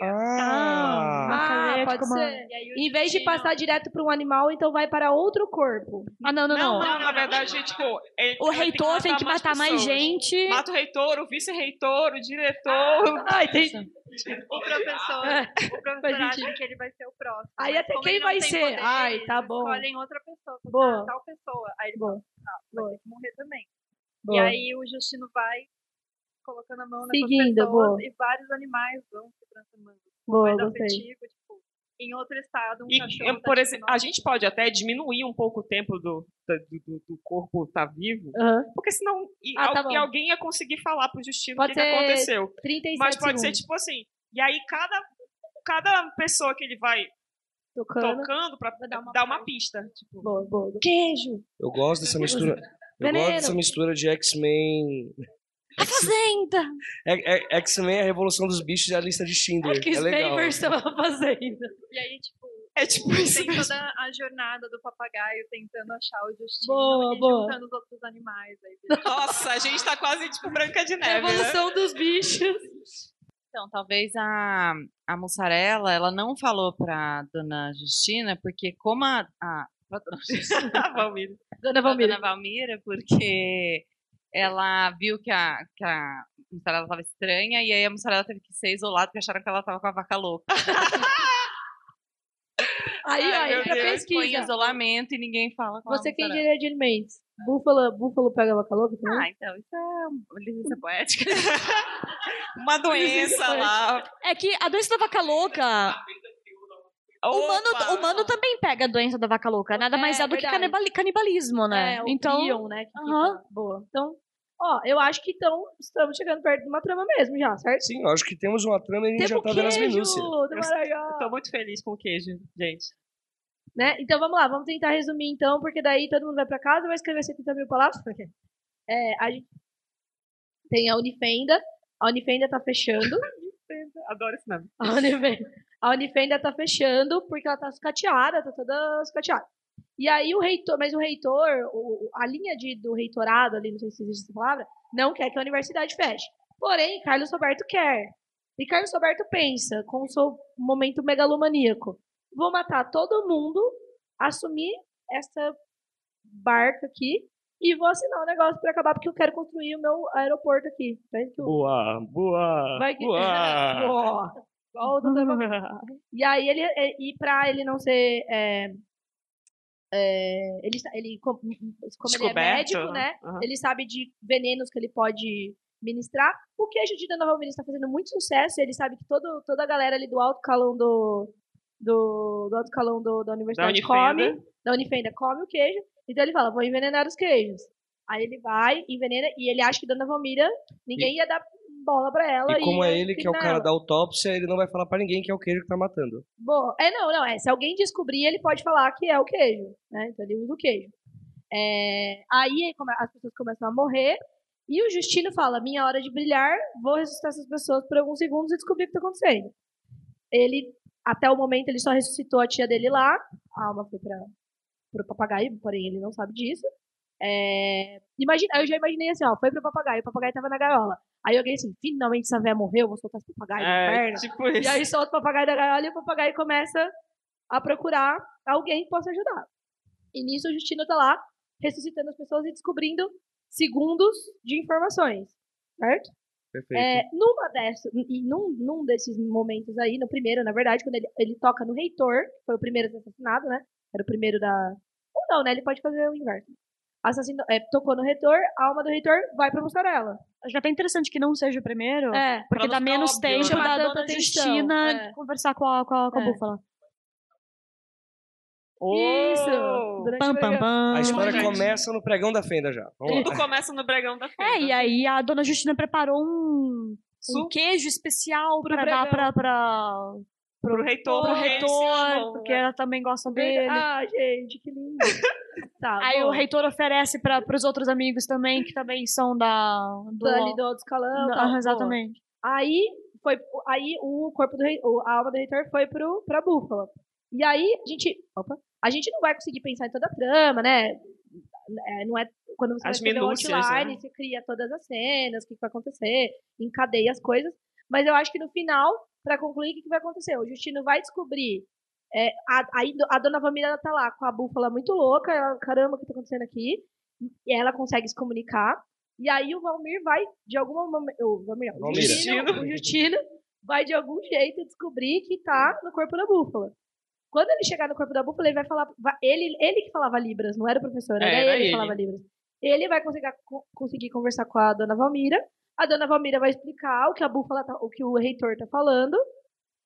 Ah, Ah, de pode comando. ser. E Em vez de passar direto para um animal, então vai para outro corpo. Ah, não, não, não. Não, na verdade, tipo, ele O reitor tem que matar mais gente. Mata o reitor, o vice-reitor, o diretor. Ai, tem... O professor, É, o professor acha sentido. que ele vai ser o próximo. Aí até quem vai ser? poder, Ai, tá bom. Escolhem outra pessoa. Boa. "Ah, tal pessoa. Aí ele Boa. fala, tá, vai ter que morrer também. E Boa. aí o Justino vai colocando a mão nessas Seguindo, pessoas boa. e vários animais vão se transformando. Boa, mais afetivo, tipo, em outro estado, um E, cachorro tá, por tipo, exemplo, a gente pode até diminuir um pouco o tempo do, do, do- do corpo estar vivo, Aham. porque senão e, Ah, tá al- e alguém ia conseguir falar pro Justino o que, que ser aconteceu. 37 Mas pode ser segundos. tipo assim, e aí cada, cada pessoa que ele vai Tocando. tocando pra dar uma dar uma pista. Tipo, Boa, boa. Queijo. Eu gosto dessa mistura. Eu Veneno. gosto dessa mistura de X-Men A Fazenda! É, é, X-Men, a Revolução dos Bichos e a lista de Schindler. É X-Men legal. versão A Fazenda. E aí, tipo, É tipo isso tem mesmo. toda a jornada do papagaio tentando achar o destino Boa, e boa. juntando os outros animais. Aí Nossa, a gente tá quase tipo Branca de Neve, né? Revolução dos bichos. Então, talvez a, a mussarela, ela não falou pra dona Justina, porque como a... a pra dona Justina, Dona pra Valmira. dona Valmira, porque ela viu que a, que a mussarela tava estranha, e aí a mussarela teve que ser isolada, porque acharam que ela tava com a vaca louca. Aí, Ai, aí, Deus, pesquisa. Foi em isolamento e ninguém fala com a Você que é mussarela. engenheiro de alimentos. Búfalo, búfalo pega vaca louca também? Ah, então, isso é uma licença poética. Uma doença lá. É que a doença da vaca louca. O humano, humano também pega a doença da vaca louca. Nada mais é, do que verdade. canibali- canibalismo, né? É, o então. prion, né? Que. Boa. Então, ó, eu acho que então estamos chegando perto de uma trama mesmo já, certo? Sim, eu acho que temos uma trama e a gente já Temos tá vendo as minúcias. Eu tô muito feliz com o queijo, gente. Né? Então vamos lá, vamos tentar resumir então, porque daí todo mundo vai pra casa e vai escrever 70 mil palavras. Porque, é, a gente tem a Unifenda, a Unifenda tá fechando. Adoro esse nome. A Unifenda, a Unifenda tá fechando porque ela tá sucateada, tá toda sucateada. E aí o reitor, mas o reitor, o- a linha de, do reitorado ali, não sei se existe essa palavra, não quer que a universidade feche. Porém, Carlos Roberto quer. E Carlos Roberto pensa, com o seu momento megalomaníaco, vou matar todo mundo, assumir essa barca aqui e vou assinar um negócio pra acabar, porque eu quero construir o meu aeroporto aqui. Vai que o- Boa, boa, Vai que... boa. Boa. O. Bob. E aí ele e para ele não ser é, é, ele ele como como ele é Descoberto, médico, né? aham. Ele sabe de venenos que ele pode ministrar. O queijo de Dona Valmira está fazendo muito sucesso. Ele sabe que todo, toda a galera ali do alto calão do do, do alto calão do, da universidade Unifenda. come, da Unifenda come o queijo. Então ele fala, vou envenenar os queijos. Aí ele vai, envenena, e ele acha que Dona Valmira, ninguém ia dar bola pra ela. E como ia é ele que é o cara ela. da autópsia, ele não vai falar pra ninguém que é o queijo que tá matando. Boa. É, não, não, é. Se alguém descobrir, ele pode falar que é o queijo, né? Então ele usa o queijo. É, aí as pessoas começam a morrer e o Justino fala: minha hora de brilhar, vou ressuscitar essas pessoas por alguns segundos e descobrir o que está acontecendo. Ele, até o momento, ele só ressuscitou a tia dele lá, a alma foi para o papagaio, porém ele não sabe disso. É, imagina, eu já imaginei assim, ó, foi pro papagaio, o papagaio tava na gaiola. Aí alguém assim, finalmente essa véia morreu, vou soltar esse papagaio É, da perna. tipo E isso. aí solta o papagaio da gaiola e o papagaio começa a procurar alguém que possa ajudar. E nisso o Justino tá lá, ressuscitando as pessoas e descobrindo segundos de informações, certo? Perfeito. É, numa dessas, e num, num desses momentos aí, no primeiro, na verdade, quando ele, ele toca no reitor, que foi o primeiro a ser assassinado, né? Era o primeiro da. Ou não, né? Ele pode fazer o inverso. Assassino, é, tocou no reitor, a alma do reitor vai pra mussarela. Acho até interessante que não seja o primeiro, É, porque dá menos óbvio, tempo da tanta dona Justina é. conversar com a, com a, com a É. búfala. Isso! Durante Pam, pam, pam. A história gente. começa no pregão da fenda já. Vamos lá. Tudo começa no bregão da fenda. É, e aí a dona Justina preparou um, um queijo especial pra dar pra, pra, Pro reitor, pro porque eles se reitor, porque né? ela também gosta dele. Ah, gente, que lindo. tá, Aí bom. o reitor oferece para os outros amigos também, que também são da. Do, ali do outro escalão. boa. exatamente. Aí foi, aí o corpo do rei, o- a alma do reitor foi pro pra búfala. E aí a gente, opa, a gente não vai conseguir pensar em toda a trama, né? É, não é quando você As vai minúcias, outline, né? você cria todas as cenas, o que vai acontecer, encadeia as coisas. Mas eu acho que no final, pra concluir, o que que vai acontecer? O Justino vai descobrir. É, a, aí a dona Vamira tá lá com a búfala muito louca, ela, caramba, o que tá acontecendo aqui? E ela consegue se comunicar. E aí o Valmir vai, de alguma maneira. O Valmir, não, o. Justino, o Justino vai de algum jeito descobrir que tá no corpo da búfala. Quando ele chegar no corpo da búfala, ele vai falar. vai- ele, ele que falava Libras, não era o professor, era, É, era ele que falava Libras. Ele vai conseguir, co- conseguir conversar com a dona Valmira. A dona Valmira vai explicar o que a búfala tá, o que o reitor tá falando.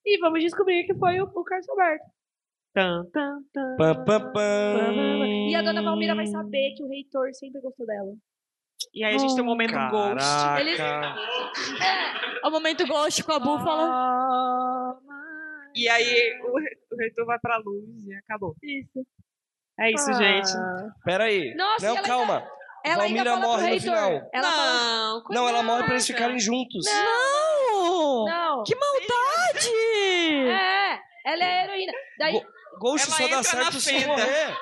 E vamos descobrir que foi o, o Carlos Alberto. Tan, tan, tan. E a dona Valmira vai saber que o reitor sempre gostou dela. E aí a gente tem um momento ghost. Caraca. Eles- É o momento ghost com a búfala. E aí o, re- o reitor vai pra luz e acabou. Isso. É isso, Ah. gente. Pera aí. Nossa, e Não, ela calma. Ela ainda fala pro morre no reitor. final. Ela Não, Não, ela morre pra eles ficarem juntos. Não! Não. Que maldade! Ela é heroína. Daí, Ghost Ela só dá certo na se morrer.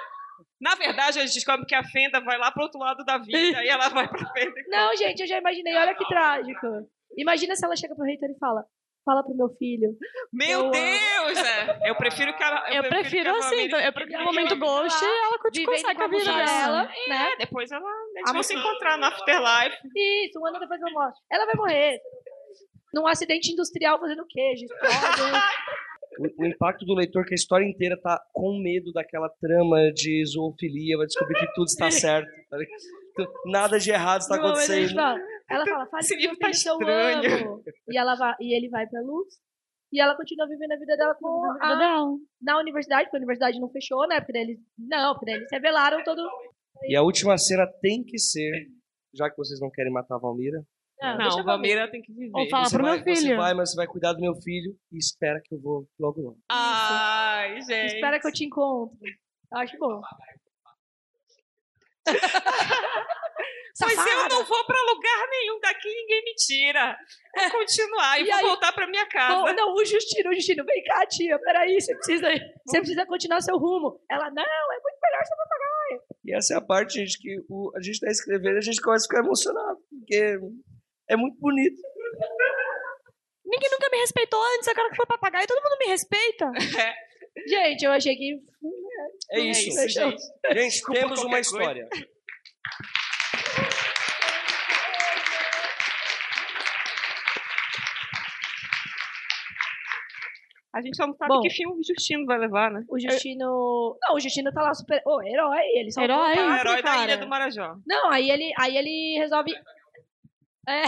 Na verdade, eles descobrem que a Fenda vai lá pro outro lado da vida e ela vai pra Fenda. e Não, gente, eu já imaginei. Olha que trágico. Imagina se ela chega pro reitor e fala: Fala pro meu filho. Meu Eu amo." Deus! É. Eu prefiro que ela. Eu prefiro que a assim, Valmira eu prefiro lá, o momento Ghost, ela vivendo consegue com a vida dela. né? É, depois ela, eles A vão se encontrar no Afterlife. Isso, um ano depois ela morre. Ela vai morrer. Num acidente industrial fazendo queijo. O, o impacto do leitor que a história inteira tá com medo daquela trama de zoofilia, vai descobrir que tudo está certo. tá Nada de errado está Não, acontecendo. fala- Ela fala, pro meu livro tá que eu amo. E, ela vai, e ele vai pra luz. E ela continua vivendo a vida dela com vida a, na universidade, porque a universidade não fechou, né? Porque daí eles. Não, porque daí eles revelaram todo. E a última cena tem que ser, já que vocês não querem matar a Valmira, Não, deixa Não, eu Valmira tem que viver. Ou fala você pro vai, meu filho. Você vai, mas você vai cuidar do meu filho e espera que eu vou logo logo. Ai, gente. Espera que eu te encontro. Acho bom. Pois eu não vou pra lugar nenhum daqui, ninguém me tira. Vou continuar e, E vou aí- voltar pra minha casa. Não, não, o Justino, o Justino, vem cá, tia, peraí, você precisa, você precisa continuar seu rumo. Ela, não, é muito melhor você papagaio. E essa é a parte, gente, que o, a gente tá escrevendo e a gente começa a ficar emocionado, porque é muito bonito. Ninguém nunca me respeitou antes, agora que foi papagaio, todo mundo me respeita. Gente, eu achei que. É isso, isso, gente. Gente, Desculpa temos uma história. A gente só não sabe Bom. que filme o Justino vai levar, né? O Justino. Não, o Justino tá lá super. Ô, herói, ele só Herói. É o quatro, herói da. Ilha do Marajó. Não, aí ele, aí ele resolve. É,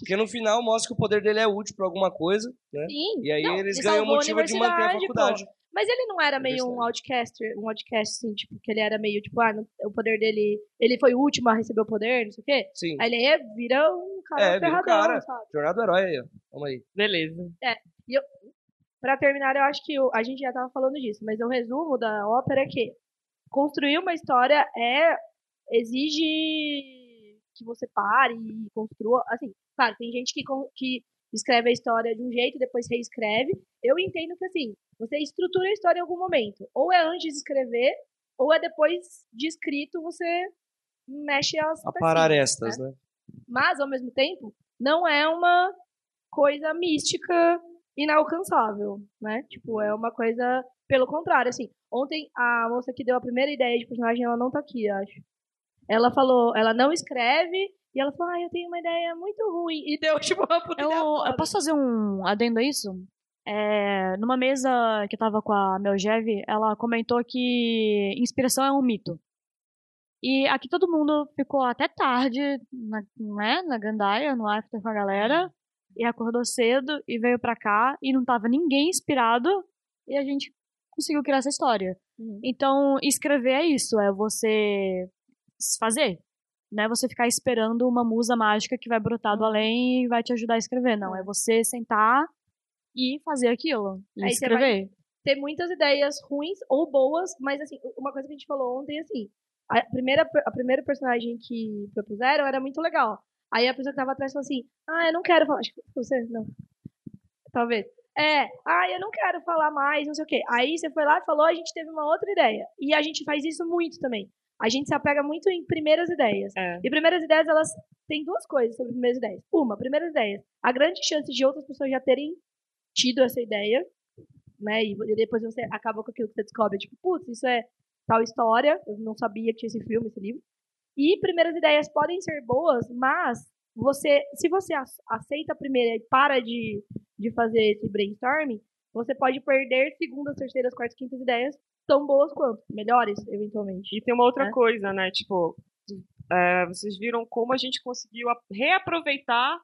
Porque no final mostra que o poder dele é útil pra alguma coisa, né? sim. E aí Não, eles ele ganham a motivo de manter a universidade, pô. faculdade. Mas ele não era meio um outcaster, um outcast, assim, tipo, que ele era meio, tipo, ah, não- o poder dele. Ele foi o último a receber o poder, não sei o quê. Sim. Aí ele é- vira um cara É, vira um ferradão, cara. sabe? Jornada do herói aí, ó. Vamos aí. Beleza. E eu, pra terminar, eu acho que o- a gente já tava falando disso, mas o resumo da ópera é que construir uma história é exige que você pare e construa, assim, claro, tem gente que, que escreve a história de um jeito e depois reescreve. Eu entendo que, assim, você estrutura a história em algum momento. Ou é antes de escrever, ou é depois de escrito você mexe as Aparar pecinhas, estas, né? mas, ao mesmo tempo, não é uma coisa mística inalcançável, né? Tipo, é uma coisa pelo contrário, assim. Ontem a moça que deu a primeira ideia de personagem, ela não tá aqui, acho. Ela falou, ela não escreve e ela falou: "Ah, eu tenho uma ideia muito ruim" e deu tipo uma puta Eu, eu posso fazer um adendo a isso? É, numa mesa que eu tava com a Melgev, ela comentou que inspiração é um mito. E aqui todo mundo ficou até tarde, na, né, na Gandaia, no after com a galera, e acordou cedo e veio pra cá e não tava ninguém inspirado e a gente conseguiu criar essa história. Uhum. Então, escrever é isso, é você fazer. Não é você ficar esperando uma musa mágica que vai brotar do além e vai te ajudar a escrever. Não, é você sentar e fazer aquilo. E Aí você vai escrever. ter muitas ideias ruins ou boas, mas assim, uma coisa que a gente falou ontem, assim, a primeira, a primeira personagem que propuseram era muito legal. Aí a pessoa que tava atrás falou assim, ah, eu não quero falar, acho que você, não, talvez. É, ah, eu não quero falar mais, não sei o quê. Aí você foi lá e falou, a gente teve uma outra ideia. E a gente faz isso muito também. A gente se apega muito em primeiras ideias. É. E primeiras ideias, elas têm duas coisas sobre primeiras ideias. Uma, primeiras ideias. A grande chance de outras pessoas já terem tido essa ideia, né? E depois você acaba com aquilo que você descobre, tipo, putz, isso é tal história, eu não sabia que tinha esse filme, esse livro. E primeiras ideias podem ser boas, mas você, se você ac- aceita a primeira e para de, de fazer esse brainstorming, você pode perder segundas, terceiras, quartas, quintas ideias tão boas quanto, melhores, eventualmente. E tem uma outra né? coisa, né? Tipo, é, vocês viram como a gente conseguiu reaproveitar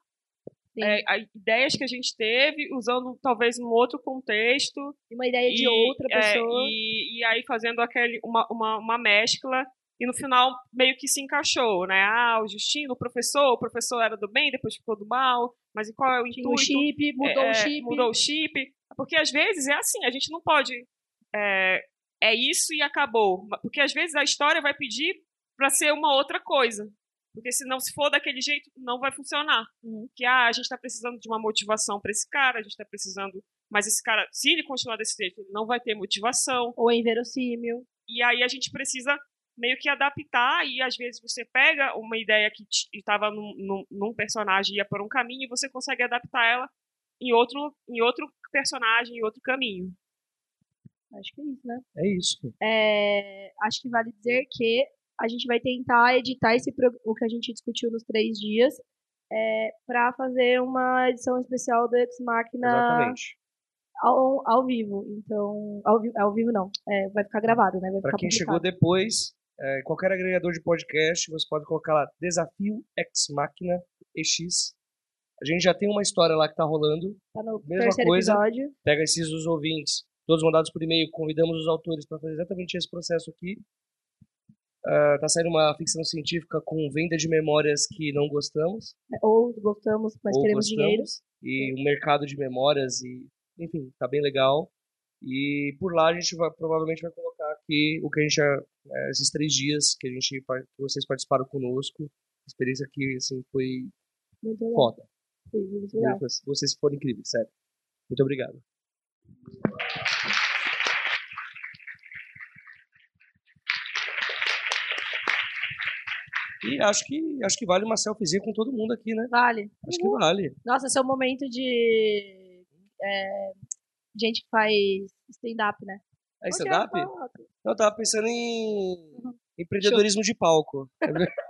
é, ideias que a gente teve, usando talvez num outro contexto. Uma ideia de outra é, pessoa. e, e aí fazendo aquele, uma, uma, uma mescla. E no final meio que se encaixou, né? Ah, o Justino, o professor, o professor era do bem, depois ficou do mal, mas qual é o Tinha o intuito? chip, mudou É, o chip. Mudou o chip. Porque às vezes é assim, a gente não pode. É, é isso e acabou. Porque às vezes a história vai pedir para ser uma outra coisa. Porque senão, se for daquele jeito, não vai funcionar. Que ah, a gente está precisando de uma motivação para esse cara, a gente está precisando. Mas esse cara, se ele continuar desse jeito, ele não vai ter motivação. Ou é inverossímil. E aí a gente precisa meio que adaptar, e às vezes você pega uma ideia que estava num, num, num personagem e ia por um caminho, e você consegue adaptar ela em outro, em outro personagem, em outro caminho. Acho que é isso, né? É isso. É, acho que vale dizer que a gente vai tentar editar esse o que a gente discutiu nos três dias é, para fazer uma edição especial do Ex Machina Exatamente. ao, ao vivo. Então, ao, vi- ao vivo não, é, vai ficar gravado, né? Vai Para quem publicado. chegou depois, é, qualquer agregador de podcast, você pode colocar lá Desafio Ex Machina EX. A gente já tem uma história lá que tá rolando. Tá no Mesma coisa. episódio. Pega esses dos ouvintes, todos mandados por e-mail. Convidamos os autores para fazer exatamente esse processo aqui. Ah, tá saindo uma ficção científica com venda de memórias que não gostamos. Ou gostamos, mas ou queremos dinheiro. gostamos, E um mercado de memórias e, enfim, tá bem legal. E por lá a gente vai, provavelmente vai colocar aqui o que a gente já, é, esses três dias que a gente que vocês participaram conosco, experiência que assim foi Muito legal. foda. Sim, muito legal. Vocês foram incríveis, sério. Muito obrigado. E acho que acho que vale uma selfiezinha com todo mundo aqui, né? Vale. Acho que vale. Nossa, esse é o momento de é, gente que faz stand-up, né? É stand-up? Não, eu tava pensando em empreendedorismo de palco.